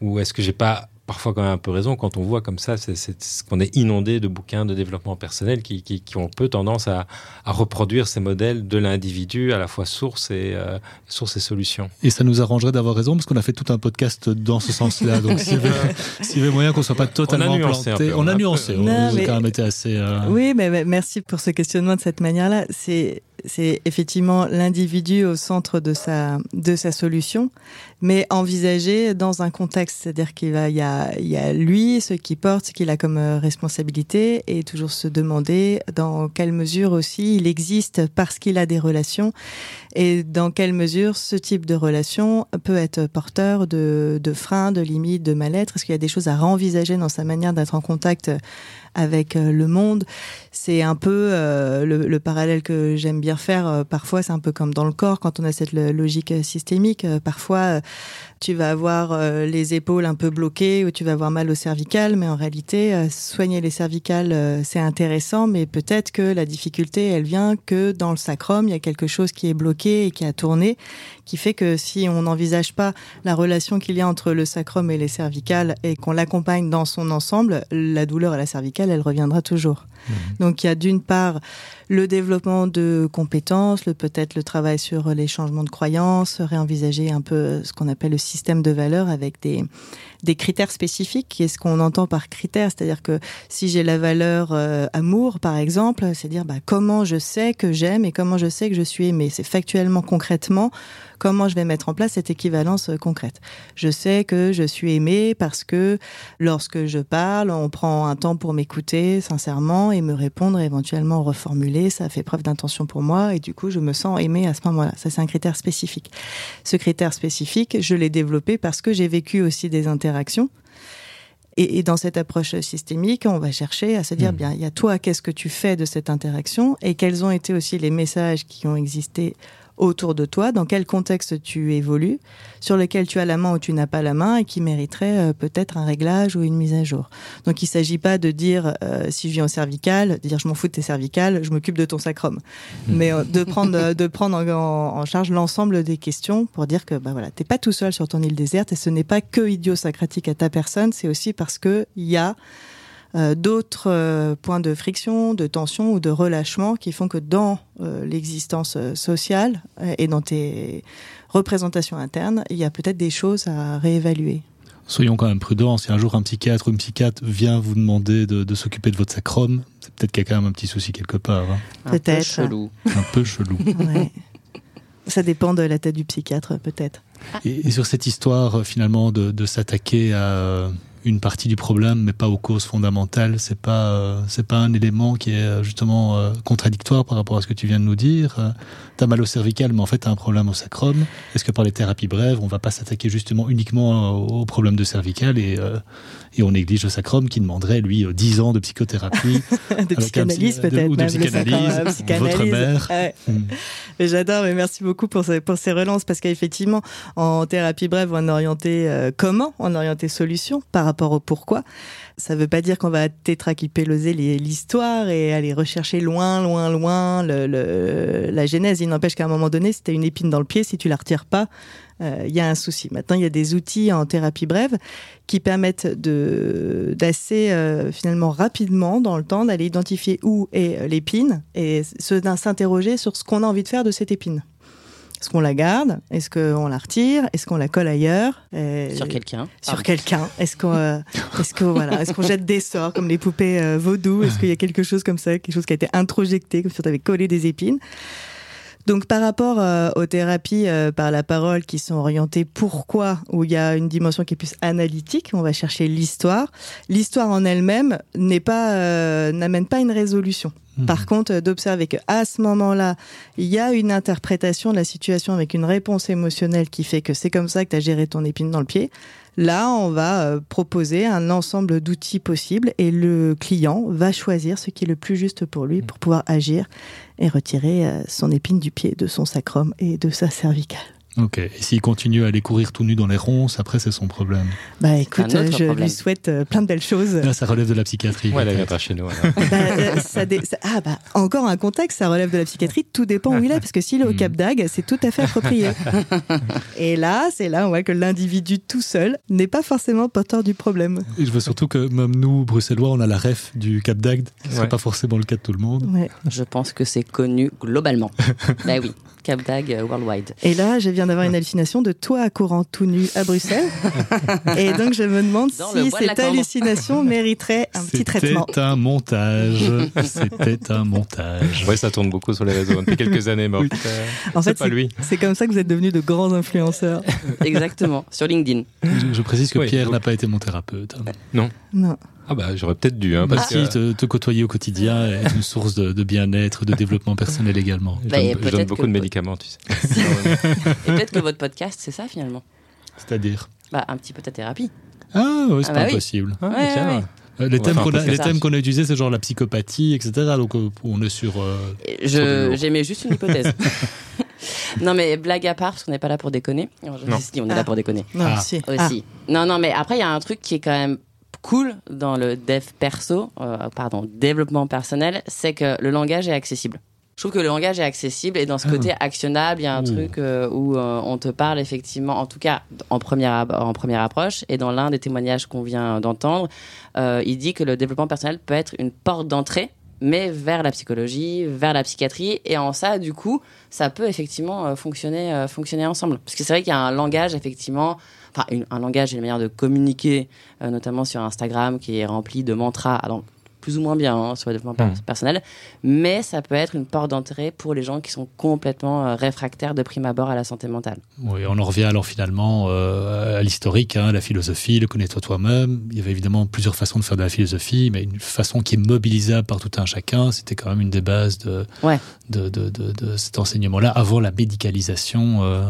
ou est-ce que j'ai pas parfois quand même un peu raison quand on voit comme ça c'est, ce qu'on est inondé de bouquins de développement personnel qui, qui, qui ont peu tendance à, à, reproduire ces modèles de l'individu à la fois source et euh, source et solution. Et ça nous arrangerait d'avoir raison parce qu'on a fait tout un podcast dans ce sens-là. Donc s'il y, avait moyen qu'on soit pas totalement on planté, on, a nuancé. On, a quand même été assez. Euh... Oui, mais merci pour ce questionnement de cette manière-là. C'est c'est effectivement l'individu au centre de sa de sa solution, mais envisagé dans un contexte, c'est-à-dire qu'il va il y a il y a lui, ce qui porte, ce qu'il a comme euh, responsabilité, et toujours se demander dans quelle mesure aussi il existe parce qu'il a des relations, et dans quelle mesure ce type de relation peut être porteur de de freins, de limites, de mal-être. Est-ce qu'il y a des choses à réenvisager dans sa manière d'être en contact avec euh, le monde. C'est un peu euh, le, le, parallèle que j'aime bien faire. Euh, parfois, c'est un peu comme dans le corps quand on a cette logique systémique. Parfois, tu vas avoir les épaules un peu bloquées ou tu vas avoir mal au cervical, mais en réalité, soigner les cervicales, c'est intéressant, mais peut-être que la difficulté, elle vient que dans le sacrum, il y a quelque chose qui est bloqué et qui a tourné, qui fait que si on n'envisage pas la relation qu'il y a entre le sacrum et les cervicales et qu'on l'accompagne dans son ensemble, la douleur à la cervicale, elle reviendra toujours. Mmh. Donc il y a d'une part le développement de compétences, le peut-être le travail sur les changements de croyances, réenvisager un peu ce qu'on appelle le système de valeurs avec des des critères spécifiques. Qu'est-ce qu'on entend par critères C'est-à-dire que si j'ai la valeur euh, amour, par exemple, c'est dire bah, comment je sais que j'aime et comment je sais que je suis aimé. C'est factuellement, concrètement, comment je vais mettre en place cette équivalence euh, concrète. Je sais que je suis aimé parce que lorsque je parle, on prend un temps pour m'écouter sincèrement et me répondre, éventuellement reformuler. Ça fait preuve d'intention pour moi et du coup, je me sens aimé à ce moment-là. Ça, c'est un critère spécifique. Ce critère spécifique, je l'ai développé parce que j'ai vécu aussi des intérêts interaction. Et, dans cette approche systémique, on va chercher à se dire, hmm. bien, il y a toi, qu'est-ce que tu fais de cette interaction? Et quels ont été aussi les messages qui ont existé autour de toi, dans quel contexte tu évolues, sur lequel tu as la main ou tu n'as pas la main et qui mériterait euh, peut-être un réglage ou une mise à jour. Donc il ne s'agit pas de dire euh, si je viens au cervical, de dire je m'en fous de tes cervicales, je m'occupe de ton sacrum, hmm. mais euh, de prendre de prendre en, charge l'ensemble des questions pour dire que bah voilà t'es pas tout seul sur ton île déserte et ce n'est pas que idiosacratique à ta personne, c'est aussi parce que il y a euh, d'autres euh, points de friction, de tension ou de relâchement qui font que dans euh, l'existence sociale et dans tes représentations internes, il y a peut-être des choses à réévaluer. Soyons quand même prudents. Si un jour un psychiatre ou une psychiatre vient vous demander de, de s'occuper de votre sacrum, c'est peut-être qu'il y a quand même un petit souci quelque part. Hein. Peut-être. Un peu chelou. Un peu chelou. ouais. Ça dépend de la tête du psychiatre, peut-être. Et, et, sur cette histoire, finalement, de, de s'attaquer à une partie du problème, mais pas aux causes fondamentales. C'est pas euh, c'est pas un élément qui est euh, justement euh, contradictoire par rapport à ce que tu viens de nous dire. Euh, t'as mal au cervical, mais en fait t'as un problème au sacrum. Est-ce que par les thérapies brèves, on va pas s'attaquer justement uniquement au problème de cervical et et on néglige le sacrum qui demanderait lui 10 ans de psychothérapie, de psychanalyse peut-être, ou de psychanalyse, votre mère. Ouais. Mm. Mais j'adore, mais merci beaucoup pour ces, pour ces relances parce qu'effectivement en thérapie brève on est orienté euh, comment, on est orienté solution par rapport au pourquoi. Ça veut pas dire qu'on va tétraquipéloser l'histoire et aller rechercher loin, loin, loin la genèse. Il n'empêche qu'à un moment donné, si tu une épine dans le pied, si tu la retires pas, il euh, y a un souci. Maintenant, il y a des outils en thérapie brève qui permettent d'assez euh, finalement rapidement dans le temps d'aller identifier où est l'épine et s'interroger sur ce qu'on a envie de faire de cette épine. Est-ce qu'on la garde? Est-ce qu'on la retire? Est-ce qu'on la colle ailleurs? Euh, Sur quelqu'un. Sur quelqu'un. Est-ce qu'on euh, est qu'on voilà, est qu'on jette des sorts comme les poupées euh, vaudou Est-ce qu'il y a quelque chose comme ça, quelque chose qui a été introjecté, comme si on avait collé des épines? Donc par rapport euh, aux thérapies euh, par la parole qui sont orientées pourquoi, où il y a une dimension qui est plus analytique, on va chercher l'histoire. L'histoire en elle-même n'est pas euh, n'amène pas une résolution. Mmh. Par contre, d'observer qu'à ce moment-là, il y a une interprétation de la situation avec une réponse émotionnelle qui fait que c'est comme ça que tu as géré ton épine dans le pied. Là, on va euh, proposer un ensemble d'outils possibles et le client va choisir ce qui est le plus juste pour lui pour pouvoir agir et retirer euh, son épine du pied, de son sacrum et de sa cervicale. Ok. Et s'il continue à aller courir tout nu dans les ronces, après c'est son problème. Bah écoute, je problème. lui souhaite euh, plein de belles choses. Là, ça relève de la psychiatrie. Ouais, elle vient pas chez nous. bah, ça dé... Ah bah encore un contexte, ça relève de la psychiatrie. Tout dépend où il est, parce que s'il est au Cap d'Agde, c'est tout à fait approprié. Et là, c'est là on voit que l'individu tout seul n'est pas forcément porteur du problème. Et je veux surtout que même nous, bruxellois, on a la ref du Cap d'Agde. Ce ouais. n'est pas forcément le cas de tout le monde. Ouais. Je pense que c'est connu globalement. bah oui. Cap d'Agde worldwide. Et là, je viens d'avoir une hallucination de toi à courant tout nu à Bruxelles. et donc, je me demande Dans si cette hallucination mériterait un petit traitement. C'était un montage. C'était un montage. Oui, ça tourne beaucoup sur les réseaux depuis quelques années, mais oui. en fait, pas lui. C'est comme ça que vous êtes devenus de grands influenceurs. Exactement, sur LinkedIn. Je, je précise que oui, Pierre n'a pas été mon thérapeute. Non. Non. Ah bah j'aurais peut-être dû. Hein, bah parce si, que... te, te, côtoyer au quotidien est une source de, de bien-être, de développement personnel également. Bah, je, donne, je donne beaucoup de médicaments, tu sais. et peut-être que votre podcast, c'est ça finalement. C'est-à-dire Bah un petit peu ta thérapie. Ah oui, c'est Ah pas bah oui. impossible. Ouais, ouais. Euh, Les thèmes qu'on a, les ça. thèmes qu'on a utilisés, c'est genre la psychopathie, etc. Donc euh, on est sur. euh, Je-. J'aimais juste une hypothèse. non mais blague à part, parce qu'on n'est pas là pour déconner. Non, je- Non. Si, on est Ah. là pour déconner. Non, Ah. si. aussi. Non, non, mais après, il y a un truc qui est quand même cool dans le dev perso, euh, pardon, développement personnel, c'est que le langage est accessible. Je trouve que le langage est accessible et dans ce Ah. côté actionnable, il y a un Ouh. truc euh, où euh, on te parle effectivement, en tout cas en première, en première approche, et dans l'un des témoignages qu'on vient d'entendre, il dit que le développement personnel peut être une porte d'entrée, mais vers la psychologie, vers la psychiatrie, et en ça, du coup, ça peut effectivement fonctionner, euh, fonctionner ensemble. Parce que c'est vrai qu'il y a un langage, effectivement, enfin, un langage et une manière de communiquer, euh, notamment sur Instagram, qui est rempli de mantras, donc plus ou moins bien hein, sur le développement per- Mm. personnel, mais ça peut être une porte d'entrée pour les gens qui sont complètement euh, réfractaires de prime abord à la santé mentale. Oui, on en revient alors finalement euh, à l'historique, hein, la philosophie, le connais-toi toi-même. Il y avait évidemment plusieurs façons de faire de la philosophie, mais une façon qui est mobilisable par tout un chacun, c'était quand même une des bases de, Ouais. de, de, de, de cet enseignement-là, avant la médicalisation euh,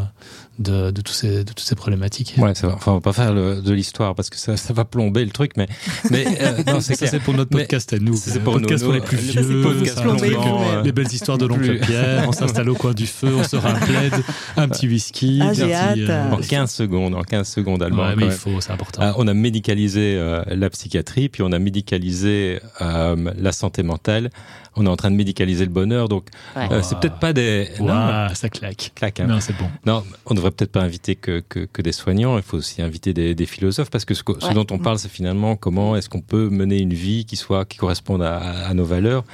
de, de, tous ces, de toutes ces problématiques. Ouais, ça va. Enfin, on va pas faire le- de l'histoire parce que ça, ça va plomber le truc, mais, mais euh, non, c'est ça, c'est pour notre Mais- podcast à nous. c'est Le pour podcast pour les plus vieux, podcast ça, plomber on- vous-même. euh, les belles histoires de l'oncle Pierre, on s'installe au coin du feu, on sort un plaid, un petit whisky. Ah, j'ai hâte. En 15 secondes, en 15 secondes allemand. Ouais, quand mais il même. faut, c'est important. Ah, on a médicalisé euh, la psychiatrie, puis on a médicalisé euh, la santé mentale. On est en train de médicaliser le bonheur, donc Ouais. euh, c'est peut-être pas des. Non, Ouah, ça claque. claque, hein. Non, c'est bon. Non, on devrait peut-être pas inviter que, que, que des soignants, il faut aussi inviter des, des philosophes, parce que ce, que- ce Ouais. dont on parle, c'est finalement comment est-ce qu'on peut mener une vie qui soit qui corresponde à, à nos valeurs.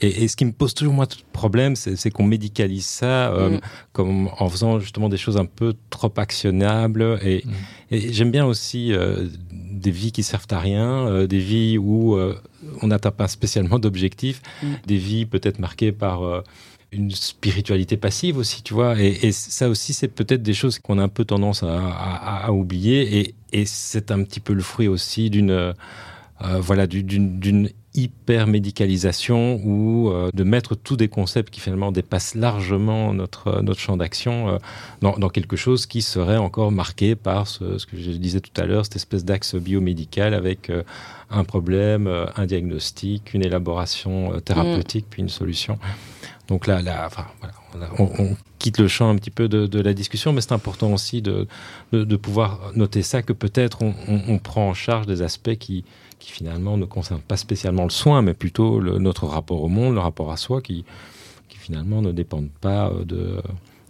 Et, et ce qui me pose toujours moi tout problème, c'est qu'on médicalise ça euh, Mm. comme en faisant justement des choses un peu trop actionnables. Et, Mm. et j'aime bien aussi euh, des vies qui servent à rien, euh, des vies où euh, on n'atteint pas spécialement d'objectifs, Mm. des vies peut-être marquées par euh, une spiritualité passive aussi, tu vois. Et, ça aussi, c'est peut-être des choses qu'on a un peu tendance à, oublier. Et, et c'est un petit peu le fruit aussi d'une euh, voilà d'une hyper médicalisation ou euh, de mettre tous des concepts qui finalement dépassent largement notre notre champ d'action euh, dans, dans, quelque chose qui serait encore marqué par ce, ce que je disais tout à l'heure, cette espèce d'axe biomédical avec un problème, un diagnostic, une élaboration thérapeutique, mm. puis une solution. Donc là, on, quitte le champ un petit peu de, la discussion, mais c'est important aussi de, pouvoir noter ça, que peut-être on, prend en charge des aspects qui, finalement ne concernent pas spécialement le soin, mais plutôt notre rapport au monde, le rapport à soi, qui, finalement ne dépendent pas de,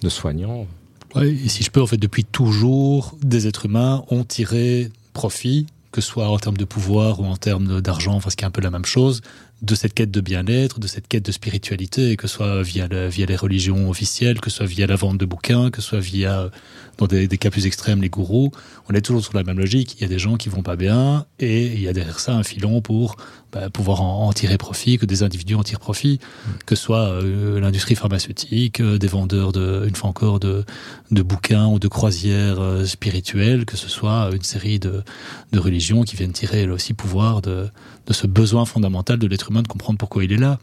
de soignants. Ouais, et si je peux, en fait, depuis toujours, des êtres humains ont tiré profit que ce soit en termes de pouvoir ou en termes d'argent, enfin, ce qui est un peu la même chose, de cette quête de bien-être, de cette quête de spiritualité, que ce soit via, via les religions officielles, que ce soit via la vente de bouquins, que ce soit via, dans des, des, cas plus extrêmes, les gourous. On est toujours sur la même logique. Il y a des gens qui vont pas bien et il y a derrière ça un filon pour bah, pouvoir en, en, tirer profit, que des individus en tirent profit, mmh. que ce soit euh, l'industrie pharmaceutique, euh, des vendeurs, de, une fois encore, de, de bouquins ou de croisières euh, spirituelles, que ce soit une série de, de religions qui viennent tirer là aussi pouvoir de, de ce besoin fondamental de l'être humain de comprendre pourquoi il est là.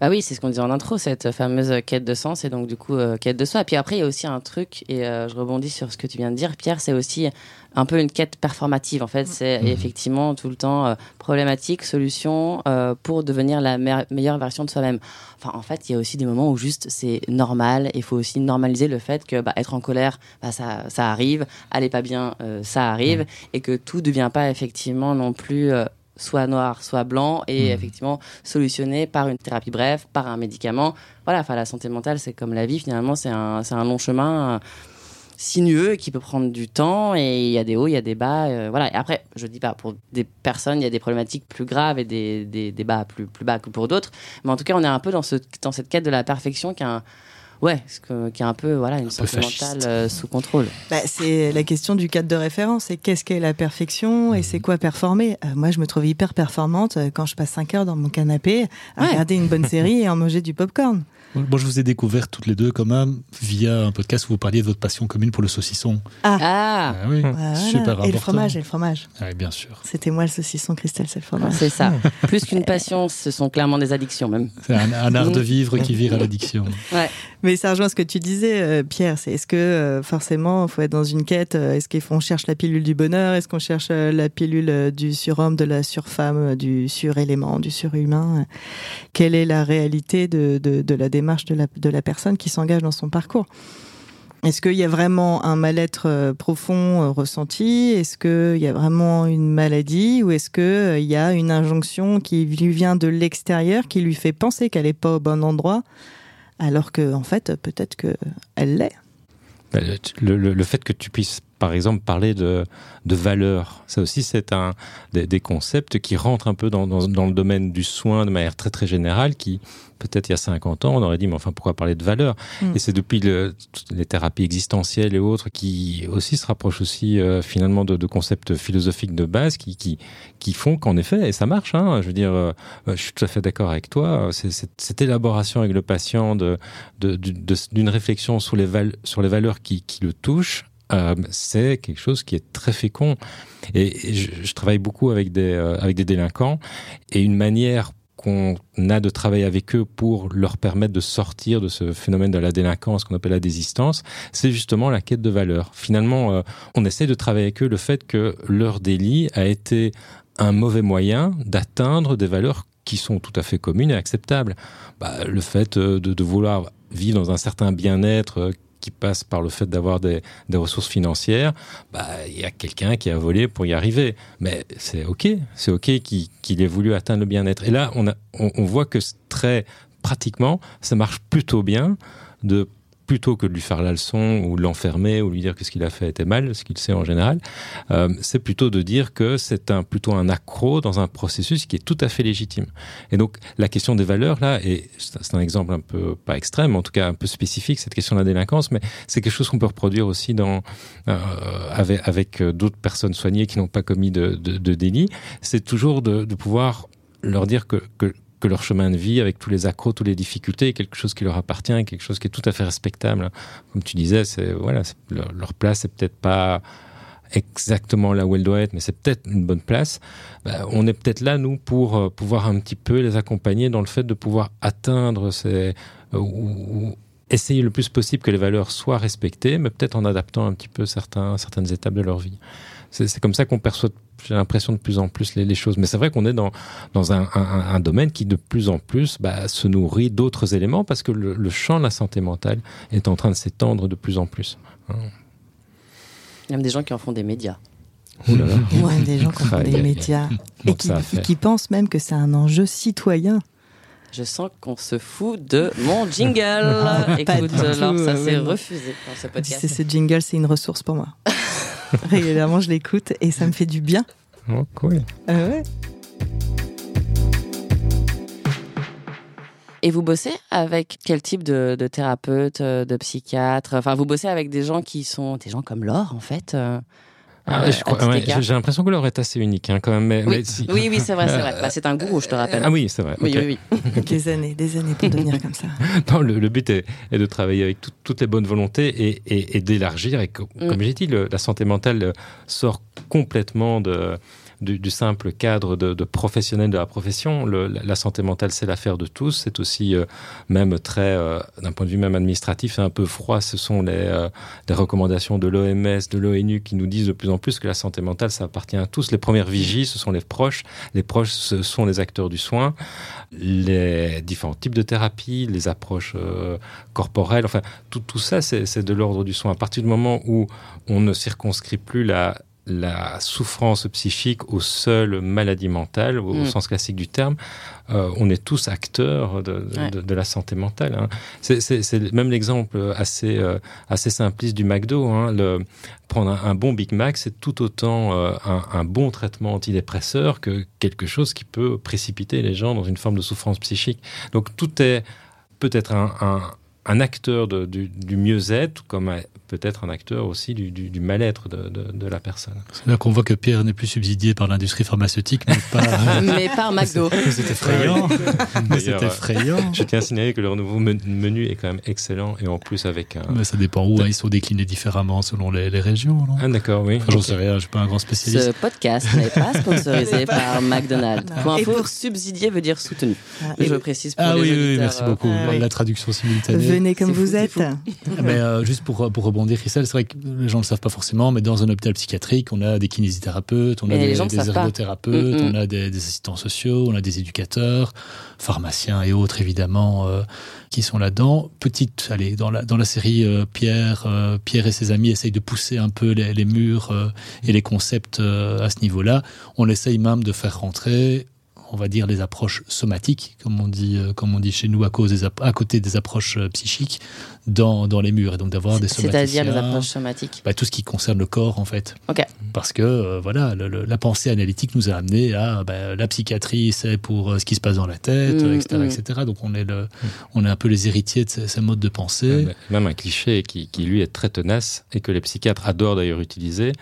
Bah oui, c'est ce qu'on disait en intro, cette fameuse quête de sens et donc du coup euh, quête de soi. Et puis après, il y a aussi un truc, et euh, je rebondis sur ce que tu viens de dire, Pierre, c'est aussi un peu une quête performative. En fait, c'est mmh. effectivement tout le temps euh, problématique, solution euh, pour devenir la me meilleure version de soi-même. Enfin, en fait, il y a aussi des moments où juste c'est normal. Il faut aussi normaliser le fait que bah, être en colère, bah, ça, ça arrive. Aller pas bien, euh, ça arrive, mmh. et que tout ne devient pas effectivement non plus soit noir, soit blanc, et mmh. effectivement solutionné par une thérapie brève, par un médicament. Voilà, enfin la santé mentale, c'est comme la vie, finalement, c'est un, un long chemin euh, sinueux qui peut prendre du temps, et il y a des hauts, il y a des bas. Euh, voilà. Et après, je dis pas, pour des personnes, il y a des problématiques plus graves et des, des, des bas plus, plus bas que pour d'autres, mais en tout cas, on est un peu dans, ce, dans cette quête de la perfection qui un Ouais, ce qui est un peu voilà une santé mentale euh, sous contrôle. Bah, c'est la question du cadre de référence. C'est qu'est-ce qu'est la perfection et c'est quoi performer? Euh, moi, je me trouve hyper performante euh, quand je passe 5 heures dans mon canapé à regarder une bonne série et à manger du popcorn. Moi, je vous ai découvert toutes les deux quand même via un podcast où vous parliez de votre passion commune pour le saucisson. Ah, ah. ah oui, super important. Et le fromage, et le fromage. Ah, oui, bien sûr. C'était moi le saucisson, Christelle, c'est le fromage. C'est ça. Plus qu'une passion, ce sont clairement des addictions même. C'est un, un, art de vivre qui vire à l'addiction. Ouais. Mais ça rejoint ce que tu disais, euh, Pierre. C'est est-ce que euh, forcément, faut être dans une quête euh, Est-ce qu'on cherche la pilule du bonheur Est-ce qu'on cherche la pilule du surhomme, de la surfemme, du surélément, du surhumain Quelle est la réalité de, de, de la démarche de la, de la personne qui s'engage dans son parcours? Est-ce qu'il y a vraiment un mal-être profond ressenti? Est-ce qu'il y a vraiment une maladie? Ou est-ce qu'il y a une injonction qui lui vient de l'extérieur, qui lui fait penser qu'elle n'est pas au bon endroit? Alors que en fait peut-être que elle l'est. Bah, le, le, le, fait que tu puisses par exemple parler de, de valeur, ça aussi c'est un des, des, concepts qui rentrent un peu dans, dans, dans, le domaine du soin de manière très très générale, qui peut-être il y a 50 ans, on aurait dit, mais enfin, pourquoi parler de valeur mm. Et c'est depuis le, les thérapies existentielles et autres qui aussi se rapprochent aussi euh, finalement de, de, concepts philosophiques de base qui, qui, qui font qu'en effet, et ça marche, hein, je veux dire, euh, je suis tout à fait d'accord avec toi, c'est cette élaboration avec le patient d'une de, de, réflexion sur les, val sur les valeurs qui, qui le touchent, euh, c'est quelque chose qui est très fécond. Et, je, travaille beaucoup avec des, euh, avec des délinquants, et une manière qu'on a de travailler avec eux pour leur permettre de sortir de ce phénomène de la délinquance qu'on appelle la désistance, c'est justement la quête de valeur. Finalement, euh, on essaie de travailler avec eux le fait que leur délit a été un mauvais moyen d'atteindre des valeurs qui sont tout à fait communes et acceptables. Bah, le fait de, vouloir vivre dans un certain bien-être qui passe par le fait d'avoir des, ressources financières, bah, il y a quelqu'un qui a volé pour y arriver. Mais c'est OK, c'est OK qu'il qu ait voulu atteindre le bien-être. Et là, on, on voit que très pratiquement, ça marche plutôt bien de plutôt que de lui faire la leçon ou l'enfermer ou lui dire que ce qu'il a fait était mal, ce qu'il sait en général, euh, c'est plutôt de dire que c'est un, plutôt un accro dans un processus qui est tout à fait légitime. Et donc la question des valeurs, là, et c'est un exemple un peu, pas extrême, en tout cas un peu spécifique, cette question de la délinquance, mais c'est quelque chose qu'on peut reproduire aussi dans, euh, avec, avec d'autres personnes soignées qui n'ont pas commis de, de, de délit, c'est toujours de, de pouvoir leur dire que que leur chemin de vie, avec tous les accros, toutes les difficultés, quelque chose qui leur appartient, quelque chose qui est tout à fait respectable. Comme tu disais, c'est voilà, leur, leur, place, c'est peut-être pas exactement là où elle doit être, mais c'est peut-être une bonne place. Bah, on est peut-être là, nous, pour euh, pouvoir un petit peu les accompagner dans le fait de pouvoir atteindre euh, ou, essayer le plus possible que les valeurs soient respectées, mais peut-être en adaptant un petit peu certains, certaines étapes de leur vie. C'est comme ça qu'on perçoit, j'ai l'impression, de plus en plus les, les choses. Mais c'est vrai qu'on est dans, dans un, un, un, domaine qui, de plus en plus, bah, se nourrit d'autres éléments parce que le, le, champ de la santé mentale est en train de s'étendre de plus en plus. Il y a même des gens qui en font des médias. Ouh là là. Ouais, des gens qui en font des médias. Et qui, qui pensent même que c'est un enjeu citoyen. Je sens qu'on se fout de mon jingle. Écoute, alors ça s'est refusé dans ce podcast. C'est ce jingle, c'est une ressource pour moi. Régulièrement, je l'écoute et ça me fait du bien. Oh, cool. Euh, ouais. Et vous bossez avec quel type de, de thérapeute, de psychiatre? Enfin, vous bossez avec des gens qui sont des gens comme Laure, en fait ah, euh, ouais, J'ai l'impression que Laure est assez unique hein, quand même. Mais, oui, mais si... oui, oui c'est vrai, c'est vrai. Bah, c'est un gourou, je te rappelle. Ah oui, c'est vrai. Oui, okay. oui, oui. des années, des années pour devenir comme ça. Non, le, le but est, est, de travailler avec tout, toutes les bonnes volontés et, et, et d'élargir. Et comme mm. j'ai dit, le, la santé mentale sort complètement de du, simple cadre de, de professionnel de la profession. La santé mentale, c'est l'affaire de tous. C'est aussi euh, même très, euh, d'un point de vue même administratif, un peu froid. Ce sont les, euh, les recommandations de l'OMS, de l'ONU qui nous disent de plus en plus que la santé mentale, ça appartient à tous. Les premières vigies, ce sont les proches. Les proches, ce sont les acteurs du soin. Les différents types de thérapies, les approches corporelles, enfin, tout, tout ça, c'est de l'ordre du soin. À partir du moment où on ne circonscrit plus la la souffrance psychique aux seules maladies mentales, au, mmh. sens classique du terme, euh, on est tous acteurs de, de, ouais. de, de la santé mentale. Hein. C'est même l'exemple assez, euh, assez simpliste du McDo. Hein. Le, prendre un, un, bon Big Mac, c'est tout autant euh, un, un, bon traitement antidépresseur que quelque chose qui peut précipiter les gens dans une forme de souffrance psychique. Donc tout est peut-être un, un acteur de, du, du mieux-être, comme peut-être un acteur aussi du, du, du mal-être de, de, de, la personne. C'est là qu'on voit que Pierre n'est plus subsidié par l'industrie pharmaceutique, mais par, mais par McDo. C'est effrayant. c'est effrayant. Je tiens à signaler que leur nouveau menu est quand même excellent et en plus avec un. Mais ça dépend où, hein, ils sont déclinés différemment selon les, les régions. Non? Ah, d'accord, oui. Enfin, J'en sais rien, je suis pas un grand spécialiste. Ce podcast n'est pas sponsorisé par McDonald's. Pour info, pour... subsidier veut dire soutenu. Et je précise pour ah, les oui, oui, merci beaucoup. Ah, la traduction simultanée. Venez comme vous fou, êtes. mais euh, juste pour, pour rebondir, Christelle, c'est vrai que les gens ne le savent pas forcément, mais dans un hôpital psychiatrique, on a des kinésithérapeutes, on a des, des ergothérapeutes, Mm, on a des, des, assistants sociaux, on a des éducateurs, pharmaciens et autres évidemment euh, qui sont là-dedans. Petite, allez, dans la, dans la série euh, Pierre, euh, Pierre et ses amis essayent de pousser un peu les, les murs et les concepts à ce niveau-là. On essaye même de faire rentrer on va dire les approches somatiques, comme on dit, comme on dit chez nous, à, cause des à côté des approches psychiques, dans, dans les murs. Et donc d'avoir des somaticiens. C'est-à-dire les approches somatiques bah, Tout ce qui concerne le corps, en fait. Okay. Parce que, euh, voilà, le, le, la pensée analytique nous a amené à bah, la psychiatrie, c'est pour euh, ce qui se passe dans la tête, mmh, etc., mmh. etc. Donc on est, le, mmh. on est un peu les héritiers de ces, ces modes de pensée. Même un cliché qui, qui, lui, est très tenace et que les psychiatres adorent d'ailleurs utiliser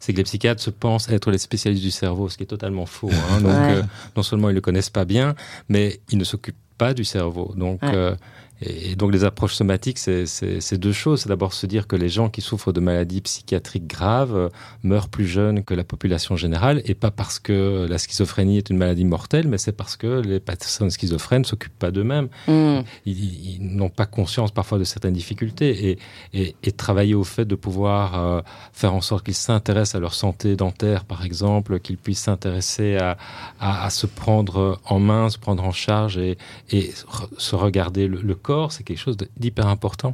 c'est que les psychiatres se pensent être les spécialistes du cerveau, ce qui est totalement faux. Hein. Donc, ouais. euh, non seulement ils le connaissent pas bien, mais ils ne s'occupent pas du cerveau. Donc, ouais. euh, et donc les approches somatiques, c'est deux choses. C'est d'abord se dire que les gens qui souffrent de maladies psychiatriques graves euh, meurent plus jeunes que la population générale, et pas parce que la schizophrénie est une maladie mortelle, mais c'est parce que les personnes schizophrènes s'occupent pas d'eux-mêmes. Mm. Ils, ils n'ont pas conscience parfois de certaines difficultés, et, et, et travailler au fait de pouvoir euh, faire en sorte qu'ils s'intéressent à leur santé dentaire, par exemple, qu'ils puissent s'intéresser à, à, à, se prendre en main, se prendre en charge et, et se regarder le, le corps corps, c'est quelque chose d'hyper important.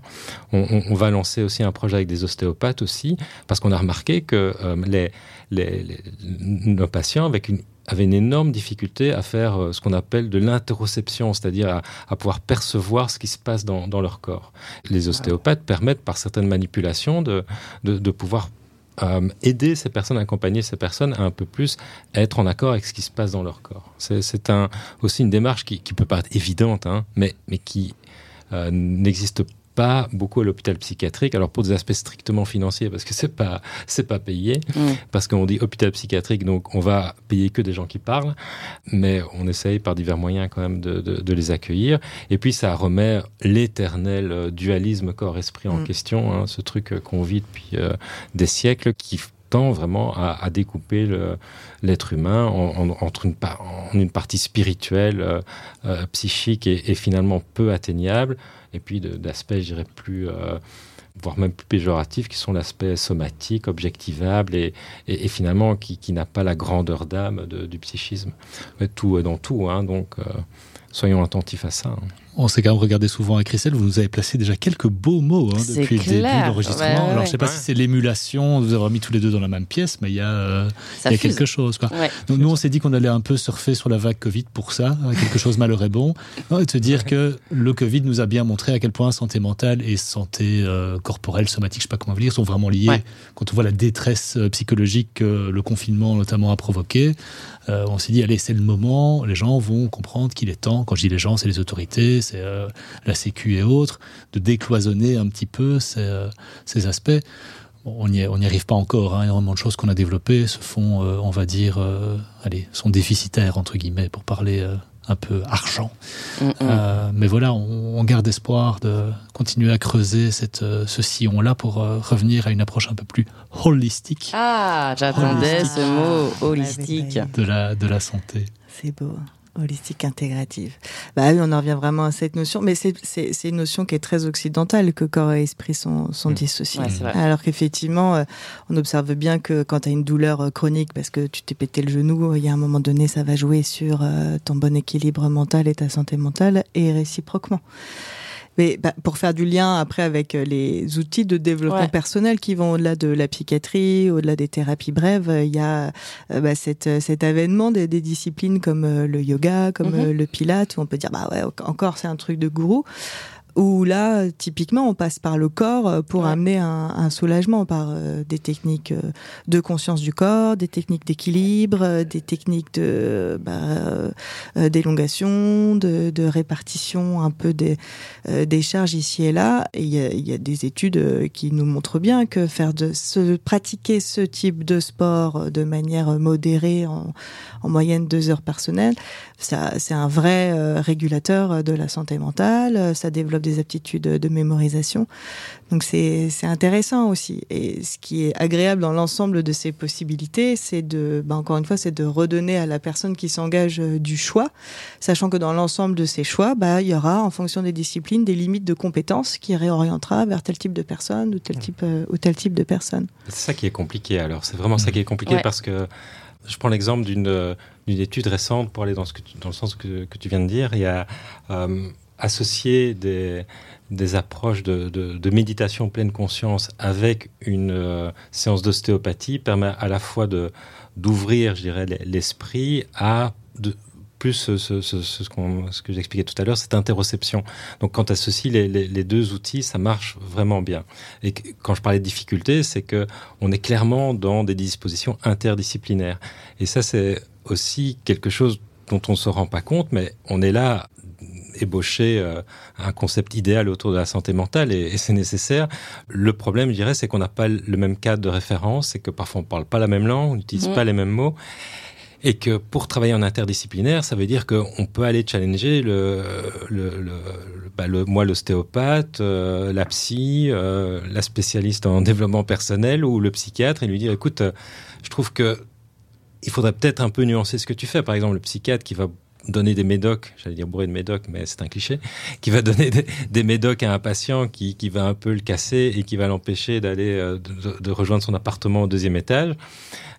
On, on, on, va lancer aussi un projet avec des ostéopathes aussi, parce qu'on a remarqué que euh, les, les, les, nos patients avec une avaient une énorme difficulté à faire euh, ce qu'on appelle de l'interoception, c'est-à-dire à, à, pouvoir percevoir ce qui se passe dans, dans leur corps. Les ostéopathes permettent par certaines manipulations de, de, de pouvoir euh, aider ces personnes, accompagner ces personnes à un peu plus être en accord avec ce qui se passe dans leur corps. C'est un, aussi une démarche qui, qui peut paraître évidente, hein, mais, mais qui euh, n'existe pas beaucoup à l'hôpital psychiatrique. Alors pour des aspects strictement financiers, parce que c'est pas c'est pas payé, Mm. parce qu'on dit hôpital psychiatrique, donc on va payer que des gens qui parlent, mais on essaye par divers moyens quand même de, de- de les accueillir. Et puis ça remet l'éternel dualisme corps-esprit en Mm. question, hein, ce truc qu'on vit depuis euh, des siècles qui tend vraiment à, découper l'être humain en, en- entre une, partie spirituelle, euh, euh, psychique et, finalement peu atteignable, et puis d'aspects, je dirais, plus, euh, voire même plus péjoratifs, qui sont l'aspect somatique, objectivable, et, finalement qui, n'a pas la grandeur d'âme du psychisme. Tout est dans tout, hein, donc soyons attentifs à ça. hein. On s'est quand même regardé souvent avec Christelle, vous nous avez placé déjà quelques beaux mots hein, depuis le début de l'enregistrement. Ouais, ouais, Alors je sais pas Ouais. si c'est l'émulation, de vous avoir mis tous les deux dans la même pièce, mais il y a, euh, y a quelque chose. Quoi. Ouais. Donc nous on s'est dit qu'on allait un peu surfer sur la vague Covid pour ça, hein, quelque chose malheur et bon, Non, et de se dire que le Covid nous a bien montré à quel point santé mentale et santé euh, corporelle, somatique, je sais pas comment vous dire, sont vraiment liées. Ouais. Quand on voit la détresse euh, psychologique que le confinement notamment a provoqué, euh, on s'est dit allez c'est le moment, les gens vont comprendre qu'il est temps. Quand je dis les gens, c'est les autorités, c'est euh, la Sécu et autres, de décloisonner un petit peu ces, euh, aspects. On n'y arrive pas encore. Hein. Énormément de choses qu'on a développées se font, on va dire, allez, sont déficitaires entre guillemets pour parler un peu argent. Mm, mm. Euh, mais voilà, on, on garde espoir de continuer à creuser cette, euh, ce sillon-là pour euh, revenir à une approche un peu plus holistique Ah, j'attendais ce mot Ah, holistique. de la, de la santé. C'est beau. Holistique intégrative. Bah oui, on en revient vraiment à cette notion, mais c'est une notion qui est très occidentale, que corps et esprit sont, sont Mm. dissociés. Ouais. Alors qu'effectivement, euh, on observe bien que quand tu as une douleur euh, chronique parce que tu t'es pété le genou, il y a un moment donné, ça va jouer sur euh, ton bon équilibre mental et ta santé mentale, et réciproquement. Mais bah, pour faire du lien après avec euh, les outils de développement Ouais. personnel qui vont au-delà de la psychiatrie, au-delà des thérapies brèves, euh, il y a euh, bah, cette, cet avènement des, des disciplines comme euh, le yoga, comme Mhm. le pilate, où on peut dire bah ouais encore c'est un truc de gourou. Où là, typiquement, on passe par le corps euh, pour Ouais. amener un, un soulagement par euh, des techniques euh, de conscience du corps, des techniques d'équilibre, euh, des techniques de bah, d'élongation, de, de répartition un peu des, des charges ici et là. Et il y a, il y a des études qui nous montrent bien que faire de se pratiquer ce type de sport de manière modérée, en, en moyenne deux heures par semaine, ça c'est un vrai régulateur de la santé mentale. Ça développe des aptitudes de mémorisation. Donc c'est c'est intéressant aussi. Et ce qui est agréable dans l'ensemble de ces possibilités, c'est de, bah, encore une fois, c'est de redonner à la personne qui s'engage euh, du choix, sachant que dans l'ensemble de ces choix, bah, il y aura, en fonction des disciplines, des limites de compétences qui réorientera vers tel type de personne ou tel type, euh, ou tel type de personne. C'est ça qui est compliqué alors. C'est vraiment ça qui est compliqué Ouais. parce que je prends l'exemple d'une euh, d'une étude récente pour aller dans, ce que tu- dans le sens que, que tu viens de dire. Il y a euh, associé des, des approches de, de, méditation pleine conscience avec une euh, séance d'ostéopathie permet à la fois de d'ouvrir, je dirais, l'esprit à plus ce, que j'expliquais tout à l'heure, cette interoception. Donc quand tu associes les, les, deux outils, ça marche vraiment bien. Et quand je parlais de difficulté, c'est que on est clairement dans des dispositions interdisciplinaires. Et ça, c'est aussi quelque chose dont on ne se rend pas compte, mais on est là ébaucher euh, un concept idéal autour de la santé mentale et, et c'est nécessaire. Le problème, je dirais, c'est qu'on n'a pas le même cadre de référence, c'est que parfois on ne parle pas la même langue, on n'utilise pas les mêmes mots. Et que pour travailler en interdisciplinaire, ça veut dire qu'on peut aller challenger le, le, le, le- bah, le- moi l'ostéopathe, euh, la psy, euh, la spécialiste en développement personnel ou le psychiatre et lui dire écoute, je trouve que il faudrait peut-être un peu nuancer ce que tu fais. Par exemple, le psychiatre qui va donner des médocs, j'allais dire bourré de médocs, mais c'est un cliché, qui va donner des, médocs à un patient qui, qui va un peu le casser et qui va l'empêcher d'aller euh, de, rejoindre son appartement au deuxième étage.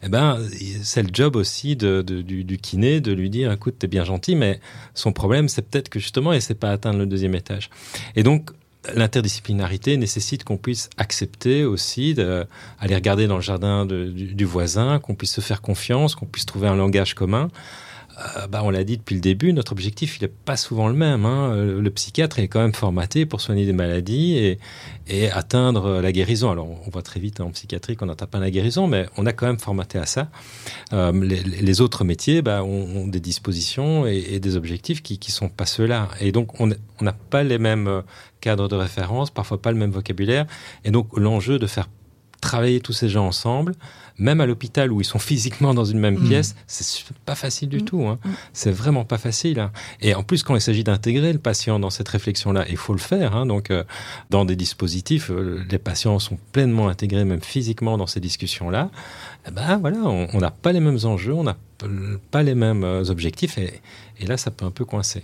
Eh ben, c'est le job aussi du, kiné de lui dire, écoute, t'es bien gentil, mais son problème, c'est peut-être que justement, il sait pas atteindre le deuxième étage. Et donc, l'interdisciplinarité nécessite qu'on puisse accepter aussi d'aller regarder dans le jardin du voisin, qu'on puisse se faire confiance, qu'on puisse trouver un langage commun. Euh, bah, on l'a dit depuis le début, notre objectif, il n'est pas souvent le même. Hein. Euh, le psychiatre est quand même formaté pour soigner des maladies et, atteindre la guérison. Alors, on voit très vite en psychiatrie qu'on n'atteint pas la guérison, mais on a quand même formaté à ça. Euh, les, autres métiers bah, ont, ont, des dispositions et, et des objectifs qui ne sont pas ceux-là. Et donc, on n'a pas les mêmes cadres de référence, parfois pas le même vocabulaire. Et donc, l'enjeu de faire travailler tous ces gens ensemble, même à l'hôpital où ils sont physiquement dans une même mm. pièce, c'est pas facile du mm. tout. Hein. Mm. C'est vraiment pas facile. Hein. Et en plus, quand il s'agit d'intégrer le patient dans cette réflexion-là, il faut le faire. Hein. Donc, euh, dans des dispositifs, euh, les patients sont pleinement intégrés, même physiquement, dans ces discussions-là. Eh ben voilà, on n'a pas les mêmes enjeux, on n'a pas les mêmes euh, objectifs, et, et là, ça peut un peu coincer.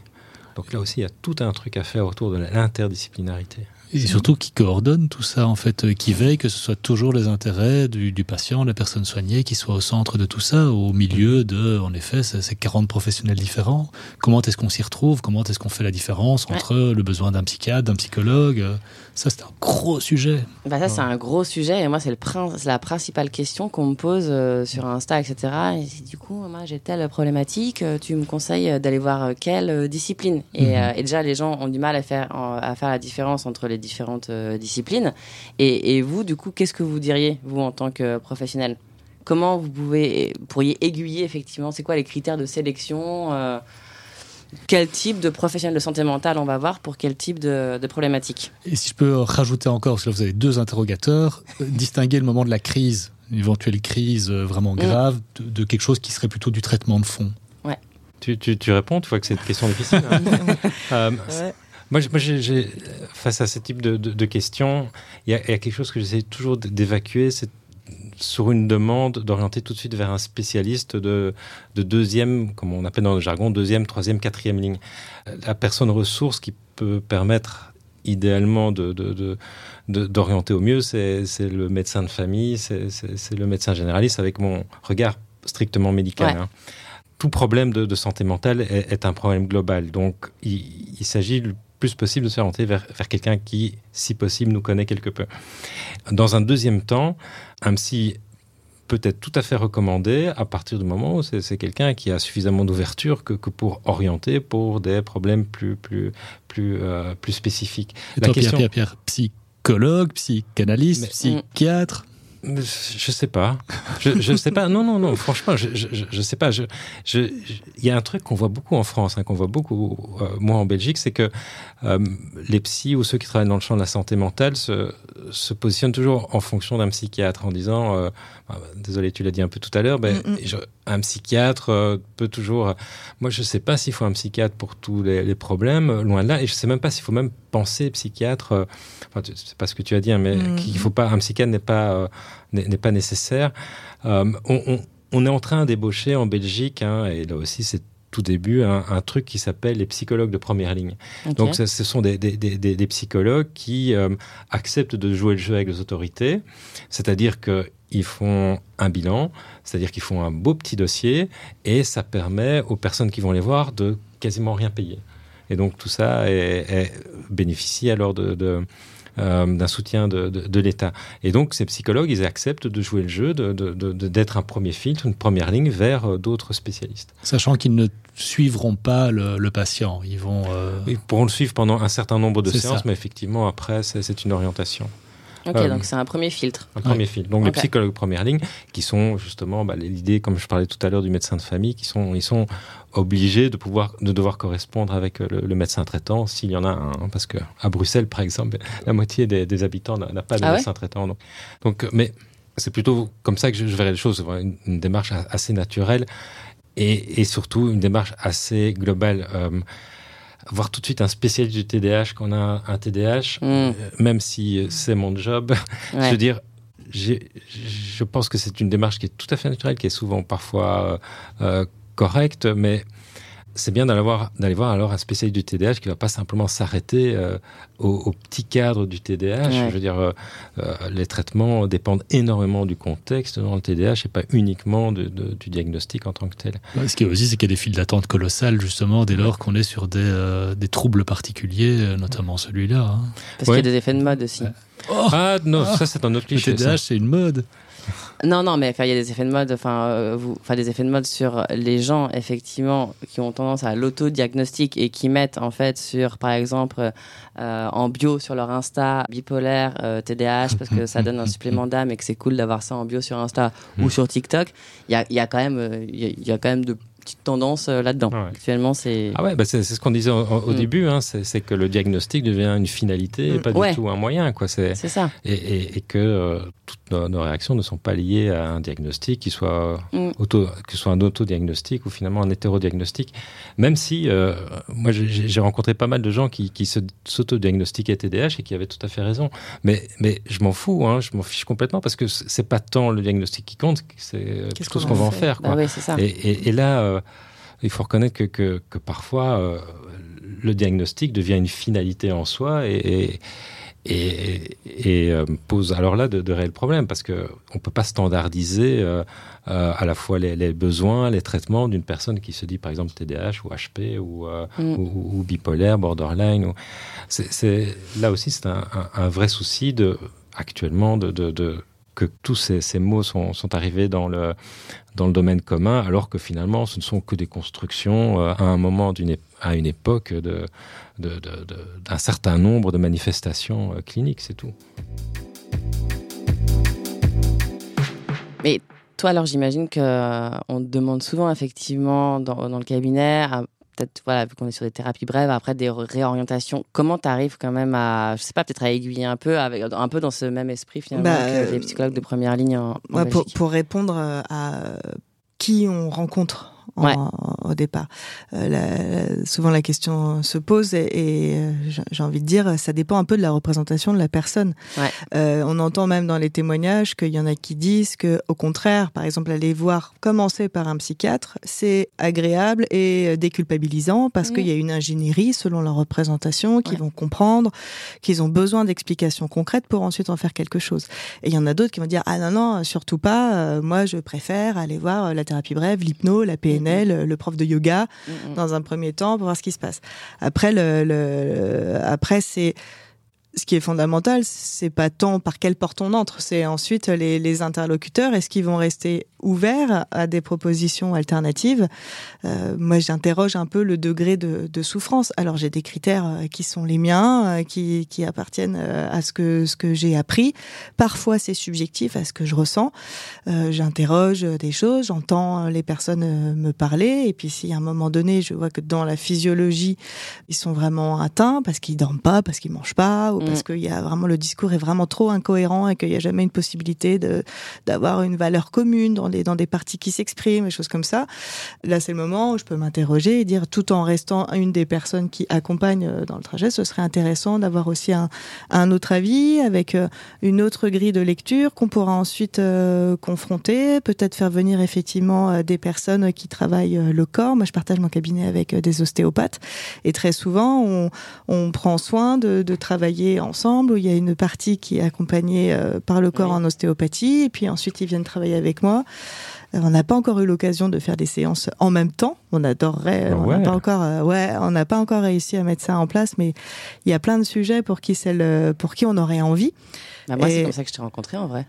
Donc là aussi, il y a tout un truc à faire autour de l'interdisciplinarité. Et surtout qui coordonne tout ça, en fait, euh, qui veille que ce soit toujours les intérêts du, du patient, la personne soignée, qui soit au centre de tout ça, au milieu de, en effet, ces 40 professionnels différents. Comment est-ce qu'on s'y retrouve? Comment est-ce qu'on fait la différence entre ouais. le besoin d'un psychiatre, d'un psychologue Ça, c'est un gros sujet. Bah ça, c'est un gros sujet. Et moi, c'est la principale question qu'on me pose euh, sur Insta, etc. Et du coup, moi, j'ai telle problématique. Euh, tu me conseilles d'aller voir quelle discipline? Et, -hmm. et, déjà, les gens ont du mal à faire, à faire la différence entre les différentes euh, disciplines. Et, et, vous, du coup, qu'est-ce que vous diriez, vous, en tant que professionnel? Comment vous pouvez, pourriez aiguiller, effectivement, c'est quoi les critères de sélection euh, quel type de professionnel de santé mentale on va voir pour quel type de, de problématique Et si je peux rajouter encore, parce que là vous avez deux interrogateurs, euh, distinguer le moment de la crise, une éventuelle crise euh, vraiment grave, mmh. de, de, quelque chose qui serait plutôt du traitement de fond. Ouais. Tu, tu, tu réponds, tu vois que c'est une question difficile. Hein euh, ouais. Moi, j'ai, face à ce type de, de, de questions, il y, y, a quelque chose que j'essaie toujours d'évacuer, c'est sur une demande d'orienter tout de suite vers un spécialiste de, de deuxième, comme on appelle dans le jargon, deuxième, troisième, quatrième ligne. La personne ressource qui peut permettre idéalement d'orienter de, de, de, au mieux, c'est le médecin de famille, c'est le médecin généraliste avec mon regard strictement médical. Ouais. Hein. Tout problème de, de santé mentale est, est un problème global. Donc, il, il s'agit plus possible de se orienter vers, vers quelqu'un qui, si possible, nous connaît quelque peu. Dans un deuxième temps, un psy peut être tout à fait recommandé à partir du moment où c'est quelqu'un qui a suffisamment d'ouverture que, que, pour orienter pour des problèmes plus, plus, plus, euh, plus spécifiques. Et La toi, question... Pierre, Pierre, Pierre, psychologue, psychanalyste, Mais, psychiatre je sais pas. Je, je sais pas. Non, non, non. Franchement, je, je, je sais pas. Je, je, il y a un truc qu'on voit beaucoup en France, hein, qu'on voit beaucoup euh, moins en Belgique, c'est que euh, les psys ou ceux qui travaillent dans le champ de la santé mentale se, se positionnent toujours en fonction d'un psychiatre en disant, euh, bah, désolé, tu l'as dit un peu tout à l'heure, ben, mm un psychiatre euh, peut toujours. Moi, je sais pas s'il faut un psychiatre pour tous les, les, problèmes, loin de là, et je sais même pas s'il faut même penser psychiatre. Euh, enfin, c'est pas ce que tu as dit, hein, mais mm -hmm. qu'il faut pas un psychiatre n'est pas euh, n'est pas nécessaire. Euh, on, on, on est en train d'ébaucher en Belgique, hein, et là aussi c'est tout début un, un truc qui s'appelle les psychologues de première ligne. Okay. Donc ce, ce sont des, des, des, des psychologues qui euh, acceptent de jouer le jeu avec les autorités, c'est-à-dire qu'ils font un bilan, c'est-à-dire qu'ils font un beau petit dossier et ça permet aux personnes qui vont les voir de quasiment rien payer. Et donc tout ça est, est bénéficie alors de, de euh, d'un soutien de, de, de l'État. Et donc ces psychologues, ils acceptent de jouer le jeu, d'être un premier filtre, une première ligne vers euh, d'autres spécialistes. Sachant qu'ils ne suivront pas le, le patient, ils vont... Euh... Ils pourront le suivre pendant un certain nombre de séances, ça. mais effectivement après c'est une orientation. Ok, euh, donc c'est un premier filtre. Un premier ouais. filtre. Donc okay. les psychologues première ligne, qui sont justement bah, l'idée, comme je parlais tout à l'heure, du médecin de famille, qui sont, ils sont obligés de pouvoir, de devoir correspondre avec le, le médecin traitant, s'il y en a un, hein, parce que à Bruxelles, par exemple, la moitié des, des habitants n'a pas de ah médecin ouais traitant. Donc, donc, mais c'est plutôt comme ça que je, je verrais les choses, une, une démarche assez naturelle et, et surtout une démarche assez globale. Euh, voir tout de suite un spécialiste du TDAH qu'on a un TDAH, mm. euh, même si c'est mon job, ouais. je veux dire, je pense que c'est une démarche qui est tout à fait naturelle, qui est souvent parfois euh, correcte, mais c'est bien d'aller voir, voir alors un spécialiste du TDAH qui ne va pas simplement s'arrêter euh, au, au, petit cadre du TDAH. Ouais. Je veux dire, euh, euh, les traitements dépendent énormément du contexte dans le TDAH et pas uniquement de, de, du diagnostic en tant que tel. Ouais, ce qui est aussi, c'est qu'il y a des files d'attente colossales, justement, dès lors qu'on est sur des, euh, des, troubles particuliers, notamment celui-là. Hein. Parce qu'il y a des effets de mode aussi. Oh ah non, ah ça c'est un autre cliché. Le TDAH, c'est une mode. Non, non, mais il y a des effets de mode, enfin, euh, vous, enfin, des effets de mode sur les gens, effectivement, qui ont tendance à l'auto-diagnostic et qui mettent, en fait, sur, par exemple, euh, en bio sur leur Insta, bipolaire, euh, TDAH, parce que ça donne un supplément d'âme et que c'est cool d'avoir ça en bio sur Insta ou sur TikTok. Il y a, y a quand même, euh, il y, a- il y a quand même de petites tendances euh, là-dedans. Ouais. Actuellement, c'est. Ah ouais, bah c'est ce qu'on disait au, au Mm. début, hein, c'est que le diagnostic devient une finalité et Mm. pas Ouais. du tout un moyen. Quoi. C'est- C'est ça. Et, et- et que euh, toutes nos, nos réactions ne sont pas liées à un diagnostic qui soit, Mm. auto, que ce soit un autodiagnostic ou finalement un hétérodiagnostic. Même si, euh, moi j'ai rencontré pas mal de gens qui, qui s'autodiagnostiquaient TDAH et qui avaient tout à fait raison. Mais, mais je m'en fous, hein, je m'en fiche complètement parce que c'est pas tant le diagnostic qui compte, c'est plutôt qu'on ce qu'on va en faire. Bah Quoi. oui, c'est ça. Et là, euh, il faut reconnaître que, que, que parfois, euh, le diagnostic devient une finalité en soi et, et, et- et, euh, pose alors là de, de réels problèmes parce qu'on ne peut pas standardiser euh, euh, à la fois les, les besoins, les traitements d'une personne qui se dit par exemple TDAH ou HP ou, euh, Mm. ou, ou bipolaire, borderline. Ou... Là aussi, c'est un, un- un vrai souci de, actuellement de- que tous ces, mots sont, arrivés dans le, dans le domaine commun, alors que finalement, ce ne sont que des constructions euh, à un moment, d'une, à une époque, de, de- de- d'un certain nombre de manifestations euh, cliniques, c'est tout. Toi, alors, j'imagine que euh, te demande souvent, effectivement, dans, dans le cabinet, peut-être, voilà, vu qu'on est sur des thérapies brèves, après des réorientations, comment tu arrives quand même à, je sais pas, peut-être à aiguiller un peu, avec, un peu dans ce même esprit, finalement, Bah, que les psychologues de première ligne en, en Ouais, pour, répondre euh, à qui on rencontre en- Ouais. au départ. Euh, la- souvent la question se pose et, et, euh, j'ai- envie de dire, ça dépend un peu de la représentation de la personne. Ouais. Euh, on entend même dans les témoignages qu'il y en a qui disent que, au contraire, par exemple, aller voir commencer par un psychiatre, c'est agréable et déculpabilisant parce Mhm. qu'il y a une ingénierie selon leur représentation, qu'ils Ouais. vont comprendre, qu'ils ont besoin d'explications concrètes pour ensuite en faire quelque chose. Et il y en a d'autres qui vont dire ah non non surtout pas euh, moi je préfère aller voir la thérapie brève l'hypno la PNL euh, le prof de yoga Mm, mm. dans un premier temps pour voir ce qui se passe après le, le après c'est ce qui est fondamental, c'est pas tant par quelle porte on entre, c'est ensuite les, les interlocuteurs. Est-ce qu'ils vont rester ouverts à des propositions alternatives Euh, Moi, j'interroge un peu le degré de, de souffrance. Alors, j'ai des critères euh, qui sont les miens, euh, qui, qui appartiennent euh, à ce que ce que j'ai appris. Parfois, c'est subjectif à ce que je ressens. Euh, J'interroge des choses, j'entends les personnes me parler, et puis si à un moment donné, je vois que dans la physiologie, ils sont vraiment atteints parce qu'ils dorment pas, parce qu'ils mangent pas, ou Mm. parce qu'il y a vraiment le discours est vraiment trop incohérent et qu'il n'y a jamais une possibilité d'avoir une valeur commune dans dans des parties qui s'expriment, des choses comme ça. Là, c'est le moment où je peux m'interroger et dire, tout en restant une des personnes qui accompagnent euh, dans le trajet, ce serait intéressant d'avoir aussi un un autre avis avec euh, une autre grille de lecture qu'on pourra ensuite euh, confronter, peut-être faire venir effectivement des personnes qui travaillent le corps. Moi, je partage mon cabinet avec des ostéopathes et très souvent, on, on prend soin de, de travailler ensemble. Où il y a une partie qui est accompagnée euh, par le corps Oui. en ostéopathie et puis ensuite ils viennent travailler avec moi. On n'a pas encore eu l'occasion de faire des séances en même temps. On adorerait. Ah on n'a ouais. pas encore. euh, ouais, on n'a pas encore réussi à mettre ça en place, mais il y a plein de sujets pour qui c'est le, pour qui on aurait envie. Bah, moi, Et- c'est comme ça que je t'ai rencontré, en vrai.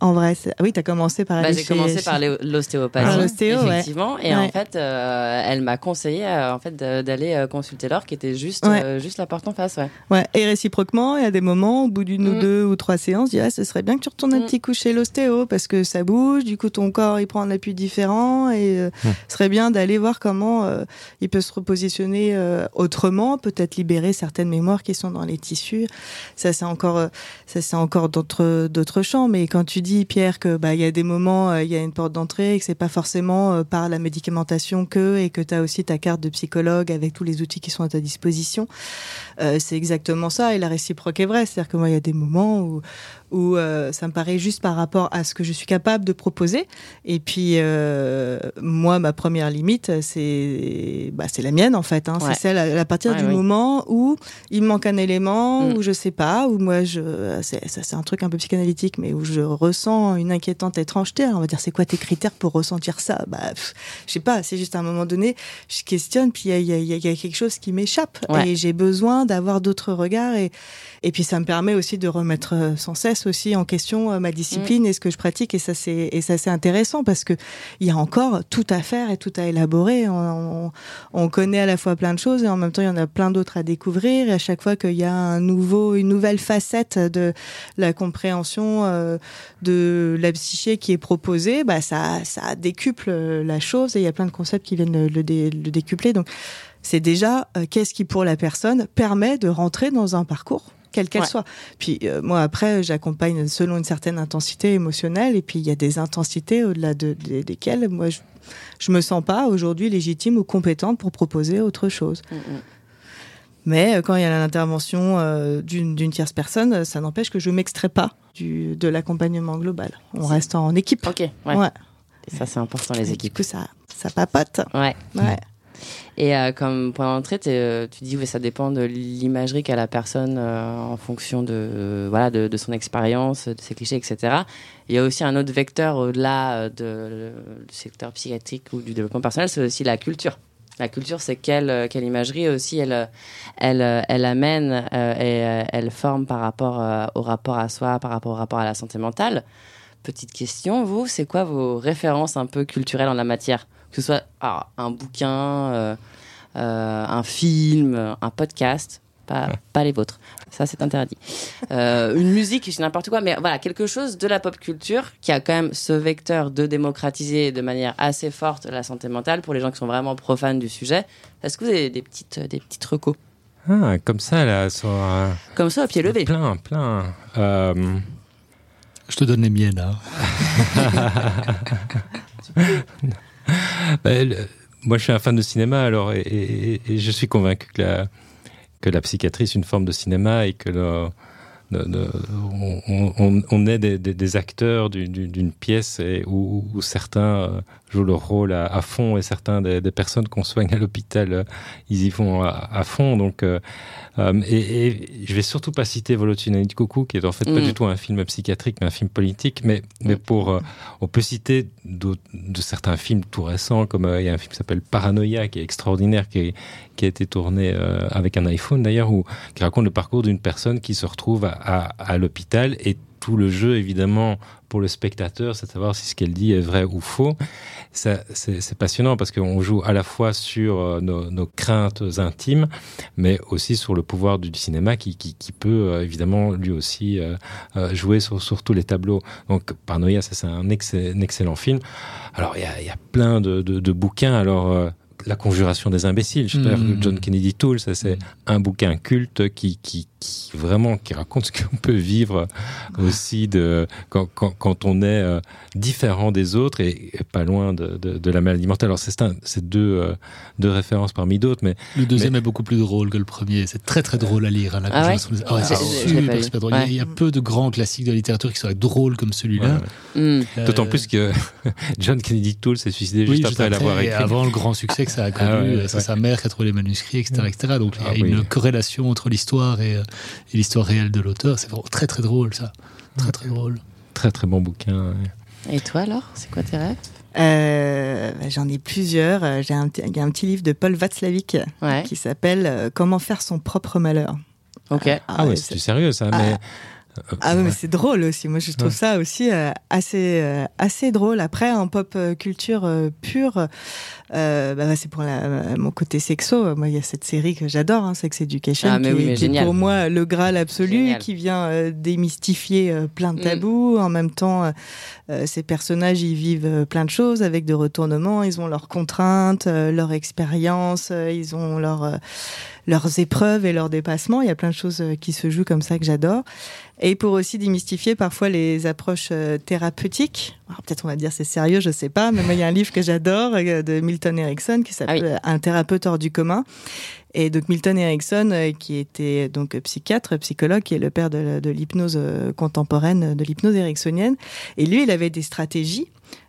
En vrai, ah oui, t'as commencé par Bah, j'ai commencé chez- par l'ostéopathie, ouais. effectivement, et en fait, euh, elle m'a conseillé euh, en fait d'aller euh, consulter Laure, qui était juste Ouais. euh, juste la porte en face, ouais. Ouais, et réciproquement, il y a des moments, au bout d'une ou Mm. deux ou trois séances, je dis, ah, ce serait bien que tu retournes un Mm. petit coup chez l'ostéo, parce que ça bouge, du coup, ton corps, il prend un appui différent, et euh, Mm. ce serait bien d'aller voir comment euh, il peut se repositionner euh, autrement, peut-être libérer certaines mémoires qui sont dans les tissus. Ça, c'est encore, euh, ça, c'est encore d'autres, d'autres champs, mais quand tu dis, Pierre, que, bah, il y a des moments, euh, il y a une porte d'entrée, et que c'est pas forcément euh, par la médicamentation que, et que tu as aussi ta carte de psychologue avec tous les outils qui sont à ta disposition, euh, c'est exactement ça et la réciproque est vraie. C'est-à-dire que moi, il y a des moments où, où euh, ça me paraît juste par rapport à ce que je suis capable de proposer. Et puis, euh, moi, ma première limite, c'est bah, la mienne, en fait. Hein. Ouais. C'est celle à, à partir Ouais, du oui. moment où il me manque un élément, Mm. où je sais pas, où moi, je, c'est, ça, c'est un truc un peu psychanalytique, mais où je ressens une inquiétante étrangeté. Alors, on va dire, c'est quoi tes critères pour ressentir ça? Bah, je sais pas, c'est juste à un moment donné, je questionne, puis il y a, y, y quelque chose qui m'échappe. Ouais. Et j'ai besoin d'avoir d'autres regards. Et, et puis ça me permet aussi de remettre euh, sans cesse aussi en question ma discipline et ce que je pratique et ça c'est et ça c'est intéressant parce que il y a encore tout à faire et tout à élaborer. On, on, connaît à la fois plein de choses et en même temps il y en a plein d'autres à découvrir. Et à chaque fois qu'il y a un nouveau, une nouvelle facette de la compréhension euh, de la psyché qui est proposée, bah ça, ça décuple la chose et il y a plein de concepts qui viennent le, le, décupler. Donc c'est déjà euh, qu'est-ce qui pour la personne permet de rentrer dans un parcours quelle qu'elle soit. Puis euh, moi après, j'accompagne selon une certaine intensité émotionnelle, et puis il y a des intensités au-delà de, desquelles moi je, je me sens pas aujourd'hui légitime ou compétente pour proposer autre chose. Mm, mm. Mais euh, quand il y a l'intervention euh, d'une tierce personne, ça n'empêche que je m'extrais pas du, de l'accompagnement global. On reste en équipe. Ok. Ouais. Et ça c'est important les équipes. Du coup ça ça papote. Ouais. Ouais. Et euh, comme point d'entrée, euh, tu dis que ça dépend de l'imagerie qu'a la personne euh, en fonction de, voilà, de, son expérience, de ses clichés, etc. Il y a aussi un autre vecteur au-delà de, du secteur psychiatrique ou du développement personnel, c'est aussi la culture. La culture, c'est quelle, quelle imagerie aussi elle, elle amène et elle forme par rapport au rapport à soi, par rapport au rapport à la santé mentale. Petite question, vous, c'est quoi vos références un peu culturelles en la matière? Que ce soit un bouquin, euh, euh, un film, un podcast, pas, pas les vôtres. Ça, c'est interdit. Euh, une musique, c'est n'importe quoi, mais voilà, quelque chose de la pop culture qui a quand même ce vecteur de démocratiser de manière assez forte la santé mentale pour les gens qui sont vraiment profanes du sujet. Est-ce que vous avez des petites, des petites recos? Ah, comme ça, là, sur, Comme ça, au pied levé. Plein, plein. Je te donne les miennes, là. Ben, moi, je suis un fan de cinéma, alors, et, je suis convaincu que la, psychiatrie est une forme de cinéma et que le, on, est des, acteurs d'une pièce et où, certains euh, jouent leur rôle à, fond et certains des, personnes qu'on soigne à l'hôpital, euh, ils y vont à, fond. Donc, euh, et, et, je vais surtout pas citer Volotunani de Coucou, qui est en fait pas mm. du tout un film psychiatrique, mais un film politique. Mais, mais pour, on peut citer de certains films tout récents, comme il y a un film qui s'appelle Paranoia, qui est extraordinaire, qui, qui a été tourné avec un iPhone d'ailleurs, où qui raconte le parcours d'une personne qui se retrouve à, l'hôpital et tout le jeu, évidemment, pour le spectateur, c'est de savoir si ce qu'elle dit est vrai ou faux. C'est passionnant parce qu'on joue à la fois sur euh, nos, craintes intimes, mais aussi sur le pouvoir du, cinéma qui, qui, peut euh, évidemment lui aussi euh, jouer sur, sur, tous les tableaux. Donc, Paranoia, ça c'est un, excellent film. Alors, il y a, plein de, de, de bouquins. Alors, la conjuration des imbéciles. J'espère que mmh. John Kennedy Toole, ça c'est un bouquin culte qui, qui, qui vraiment qui raconte ce qu'on peut vivre aussi de quand, quand, quand on est euh, différent des autres et, pas loin de, de, de, la maladie mentale. Alors c'est c'est deux euh, deux références parmi d'autres, mais le deuxième est beaucoup plus drôle que le premier. C'est très très drôle à lire. Hein, la ah des... ah c'est super, super drôle. Il, y a, peu de grands classiques de la littérature qui seraient drôles comme celui-là. Euh, D'autant plus que John Kennedy Toole s'est suicidé juste, après, l'avoir écrit. Avant le grand succès que ça a connu, ah c'est sa mère qui a trouvé les manuscrits, etc., etc. Donc il y a ah une corrélation entre l'histoire et et l'histoire réelle de l'auteur. C'est très très drôle ça. Très très drôle. Très très bon bouquin. Et toi alors, c'est quoi tes rêves? Euh, bah, J'en ai plusieurs. Euh, j'ai un, il y a un petit livre de Paul Václavic qui s'appelle euh, Comment faire son propre malheur. Ok. ah, ah ouais, c'est sérieux ça. Mais ah, ah oui, mais c'est drôle aussi. Moi, je trouve ça aussi euh, assez euh, assez drôle. Après, en pop euh, culture pure, bah, c'est pour la, mon côté sexo. Moi, il y a cette série que j'adore, hein, Sex Education, ah, qui, est pour moi le graal absolu, qui vient démystifier plein de mm. tabous. En même temps, ces personnages, ils vivent plein de choses avec de retournements. Ils ont leurs contraintes, leur expérience, ils ont leur leurs épreuves et leurs dépassements. Il y a plein de choses euh, qui se jouent comme ça que j'adore. Et pour aussi démystifier parfois les approches euh, thérapeutiques. Peut-être on va dire c'est sérieux, je sais pas, mais moi il y a un livre que j'adore euh, de Milton Erickson qui s'appelle ah Un thérapeute hors du commun. Et donc Milton Erickson, qui était donc psychiatre, psychologue, qui est le père de, de l'hypnose contemporaine, de l'hypnose ericksonienne. Et lui, il avait des stratégies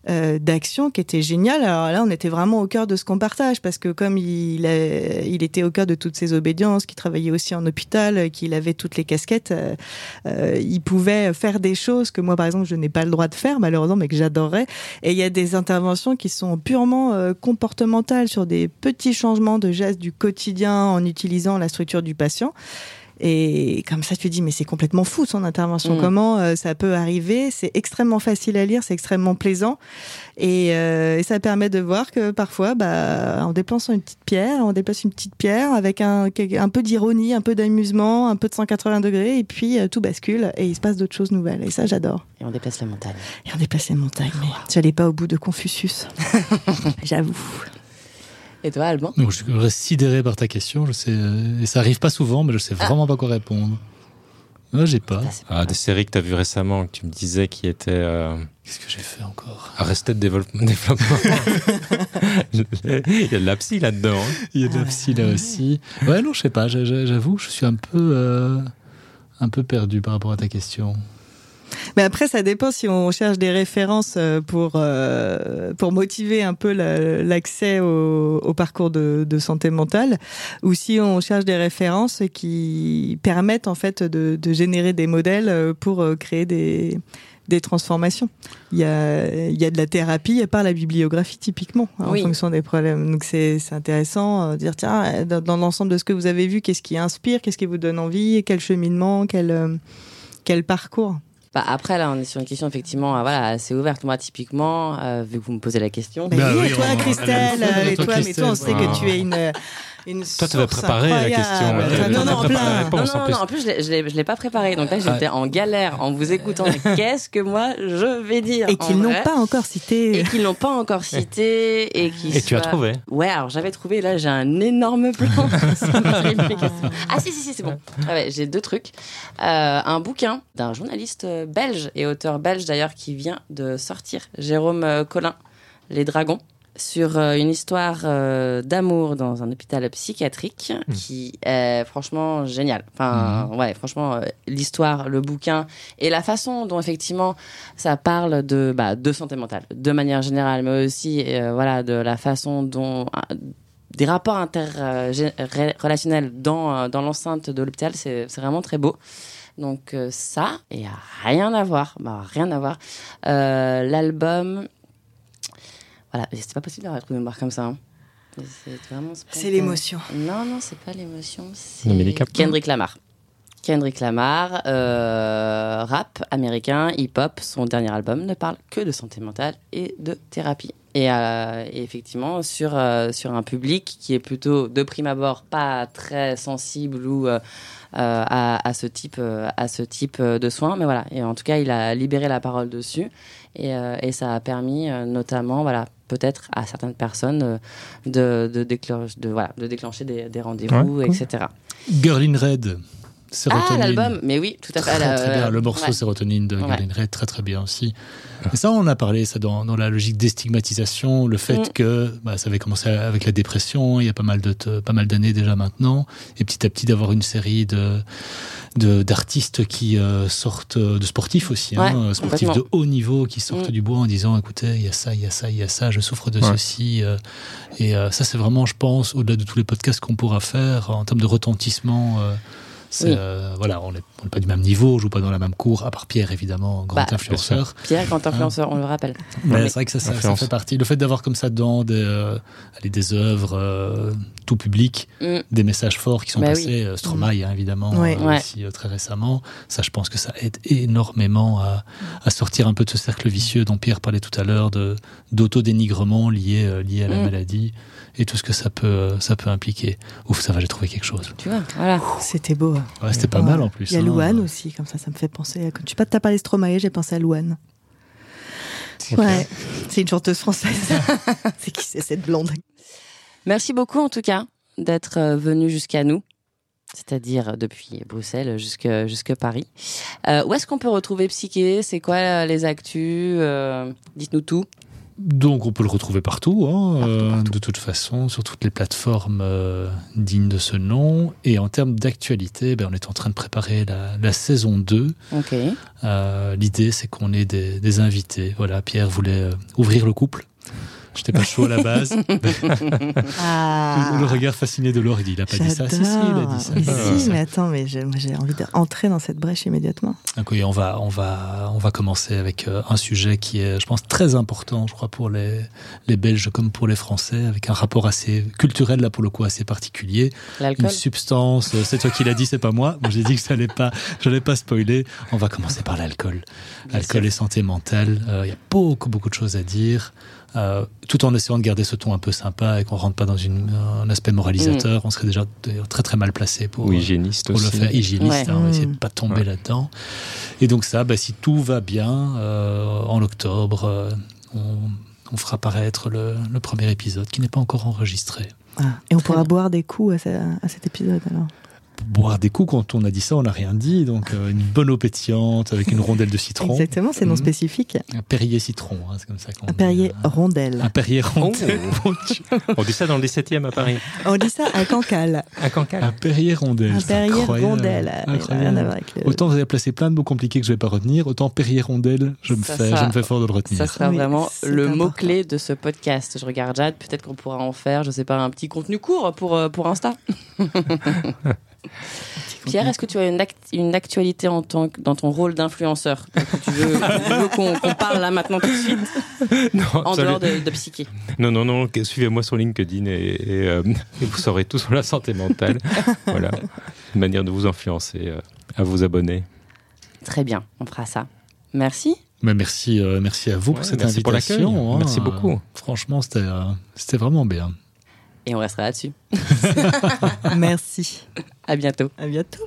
euh, d'action qui était génial. Alors là, on était vraiment au cœur de ce qu'on partage parce que comme il, était au cœur de toutes ces obédiences, qu'il travaillait aussi en hôpital, qu'il avait toutes les casquettes, euh, euh, il pouvait faire des choses que moi, par exemple, je n'ai pas le droit de faire malheureusement, mais que j'adorerais. Et il y a des interventions qui sont purement comportementales sur des petits changements de gestes du quotidien en utilisant la structure du patient. Et comme ça, tu dis, mais c'est complètement fou son intervention. Mm. Comment euh, ça peut arriver? C'est extrêmement facile à lire, c'est extrêmement plaisant. Et, euh, et ça permet de voir que parfois, bah, en déplaçant une petite pierre, on déplace une petite pierre avec un, un peu d'ironie, un peu d'amusement, un peu de 180 degrés, et puis euh, tout bascule et il se passe d'autres choses nouvelles. Et ça, j'adore. Et on déplace la montagne. Et on déplace les montagnes. Mais j'allais pas au bout de Confucius. J'avoue. Et toi, Alban Donc, je reste sidéré par ta question. Je sais, euh, et ça arrive pas souvent, mais je sais vraiment pas quoi répondre. Non, j'ai pas. Ah, Ah, des séries que tu as vues récemment, que tu me disais qui étaient euh, Qu'est-ce que j'ai fait encore? Arrested Development. développement. Il y a de la psy là-dedans. hein. Il y a de la psy là aussi. Ouais, non, je sais pas. j'a- j'a- J'avoue, je suis un peu, euh, un peu perdu par rapport à ta question. Mais après, ça dépend si on cherche des références euh, pour, euh, pour motiver un peu la- l'accès au, au parcours de, de santé mentale, ou si on cherche des références qui permettent en fait de, de générer des modèles euh, pour créer des, des transformations. Il y a, il y a de la thérapie par la bibliographie typiquement hein, Oui. en fonction des problèmes. Donc c'est intéressant de dire tiens dans, dans l'ensemble de ce que vous avez vu, qu'est-ce qui inspire, qu'est-ce qui vous donne envie, quel cheminement, quel quel parcours. Bah, après, là, on est sur une question effectivement euh, voilà, assez ouverte. Moi, typiquement, euh, vu que vous me posez la question. Bah Bah oui, et toi, on- Christelle, euh, et toi, mais toi, on sait que tu es une, une Toi, tu source préparé la question, ouais, non, non, la plein. réponse. non, en non, plus. non, en plus, je l'ai- je l'ai pas préparé. Donc là, j'étais en galère en vous écoutant. Qu'est-ce que moi, je vais dire Et qu'ils n'ont pas encore cité. Et qu'ils n'ont pas encore cité. Et, qui Et tu as trouvé Ouais, alors j'avais trouvé, là, j'ai un énorme plan. ah, si, si, si, c'est bon. Ah ouais, j'ai deux trucs. Euh, un bouquin d'un journaliste euh, belge et auteur belge d'ailleurs qui vient de sortir, Jérôme euh, Collin, Les Dragons sur euh, une histoire euh, d'amour dans un hôpital psychiatrique qui est franchement génial. Enfin, ouais, franchement, euh, l'histoire, le bouquin et la façon dont effectivement ça parle de, bah, de santé mentale, de manière générale, mais aussi euh, voilà de la façon dont des rapports interrelationnels dans, dans l'enceinte de l'hôpital, c'est vraiment très beau. Donc ça, et rien à voir, bah, rien à voir. L'album, voilà, c'est pas possible d'avoir trouvé une barre comme ça. hein. C'est vraiment C'est spontané. l'émotion. Non, non, c'est pas l'émotion. C'est. Kendrick Lamar. Kendrick Lamar, euh, rap américain, hip-hop, son dernier album ne parle que de santé mentale et de thérapie. Et, euh, et effectivement, sur, euh, sur un public qui est plutôt, de prime abord, pas très sensible ou à, à ce type, à ce type de soins. Mais voilà, et en tout cas, il a libéré la parole dessus. Et, euh, et ça a permis euh, notamment, voilà, peut-être à certaines personnes euh, de, de, déclencher, de, voilà, de déclencher des, des rendez-vous, Ouais, cool. etc. Girl in Red. Ah, Sérotonine. l'album Mais oui, tout à fait. Très, la- très bien. euh, Le morceau ouais. Sérotonine de Ouais. In Red, très très bien aussi. Et ça, on en a parlé, ça, dans, dans la logique destigmatisation, le fait Mm. que bah, ça avait commencé avec la dépression, il y a pas mal de te- pas mal d'années déjà maintenant, et petit à petit d'avoir une série de de- d'artistes qui euh, sortent, euh, de sportifs aussi, hein, Ouais, sportifs de haut niveau, qui sortent Mm. du bois en disant, écoutez, il y a ça, il y a ça, il y a ça, je souffre de Ouais. ceci. euh, et euh, ça, c'est vraiment, je pense, au-delà de tous les podcasts qu'on pourra faire, en termes de retentissement. Euh, Oui. euh, voilà, on n'est on n'est pas du même niveau, on joue pas dans la même cour, à part Pierre évidemment, grand Bah, influenceur. Pierre, quand influenceur, on le rappelle. Mais Mais- c'est vrai que ça, ça, fait partie. Le fait d'avoir comme ça dedans des, euh, allez, des œuvres euh, tout public, Mm. des messages forts qui sont Bah oui. passés, euh, Stromae hein, évidemment, euh, Ouais. aussi euh, très récemment. Ça, je pense que ça aide énormément à, à sortir un peu de ce cercle vicieux dont Pierre parlait tout à l'heure, de d'autodénigrement lié euh, lié à la Mm. maladie et tout ce que ça peut ça peut impliquer. Ouf, ça va, j'ai trouvé quelque chose. Tu vois, voilà. C'était beau. hein. Ouais, c'était pas Ouais. mal en plus. Il y a hein. Louane aussi, comme ça, ça me fait penser. à- Quand tu pas parlé Stromae, j'ai pensé à Louane. Ouais, c'est une chanteuse française. c'est qui c'est cette blonde? Merci beaucoup, en tout cas, d'être euh, venu jusqu'à nous. C'est-à-dire depuis Bruxelles jusque, jusque Paris. Euh, où est-ce qu'on peut retrouver Psyché? C'est quoi euh, les actus? Euh, Dites-nous tout. Donc on peut le retrouver partout, hein, Partout, euh, partout. de toute façon, sur toutes les plateformes euh, dignes de ce nom. Et en termes d'actualité, ben, on est en train de préparer la, la saison 2. Ok. Euh, L'idée, c'est qu'on ait des, des invités. Voilà, Pierre voulait ouvrir le couple. J'étais pas chaud à la base. Ah. Le regard fasciné de Laure, il dit il a pas dit ça. Si, si, il a dit ça. Mais Ah, si, mais attends, mais j'ai moi, j'ai envie d'entrer dans cette brèche immédiatement. Donc oui, on va, on va, on va commencer avec euh, un sujet qui est, je pense, très important, je crois, pour les, les Belges comme pour les Français, avec un rapport assez culturel, là, pour le coup, assez particulier. Une L'alcool substance, euh, c'est toi qui l'as dit, c'est pas moi. Moi, j'ai dit que ça allait pas, j'allais pas spoiler. On va commencer par l'alcool. Bien Alcool sûr. et santé mentale. Euh, Il y a beaucoup, beaucoup de choses à dire. Euh, tout en essayant de garder ce ton un peu sympa et qu'on rentre pas dans une, un aspect moralisateur, on serait déjà très très mal placé pour, Ou hygiéniste pour le faire hygiéniste. Ouais. hein, on va essayer de Mm. pas tomber Ouais. là-dedans. Et donc ça, bah, si tout va bien, euh, en octobre, euh, on, on fera paraître le, le premier épisode qui n'est pas encore enregistré. Ah. Et on Très pourra bien. boire des coups à, ce- à cet épisode alors. Boire des coups, quand on a dit ça, on n'a rien dit. Donc euh, une bonne eau pétillante avec une rondelle de citron. Exactement, c'est non Mhm. spécifique. Un Perrier citron, hein, c'est comme ça qu'on Un dit. Perrier rondelle. Un Perrier rondelle. On dit ça dans le 17e à Paris. On dit ça à Cancale. À Cancale. Un Perrier rondelle. Un Perrier incroyable. rondelle. Il n'a Incroyable. rien à voir avec le- Autant vous avez placé plein de mots compliqués que je vais pas retenir, autant Perrier rondelle, je me Ça, fais, je me fais fort de le retenir. Ça sera Oui, vraiment le mot-clé de ce podcast. Je regarde Jade, peut-être qu'on pourra en faire, je sais pas, un petit contenu court pour, euh, pour Insta. Pierre, est-ce que tu as une, act- une actualité en tant que, dans ton rôle d'influenceur? Tu veux, qu'on parle là maintenant tout de suite, Non, en dehors de, de psyché non, non, non, suivez-moi sur LinkedIn et, et, euh, et vous saurez tout sur la santé mentale. voilà, une manière de vous influencer euh, à vous abonner. Très bien, on fera ça. Merci. Mais merci, euh, merci à vous Ouais, pour cette merci pour invitation. l'accueil. hein. Merci beaucoup. franchement, c'était euh, c'était vraiment bien. Et on restera là-dessus. Merci. À bientôt. À bientôt.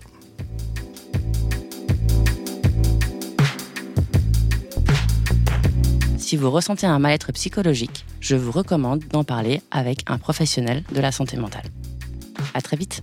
Si vous ressentez un mal-être psychologique, je vous recommande d'en parler avec un professionnel de la santé mentale. À très vite.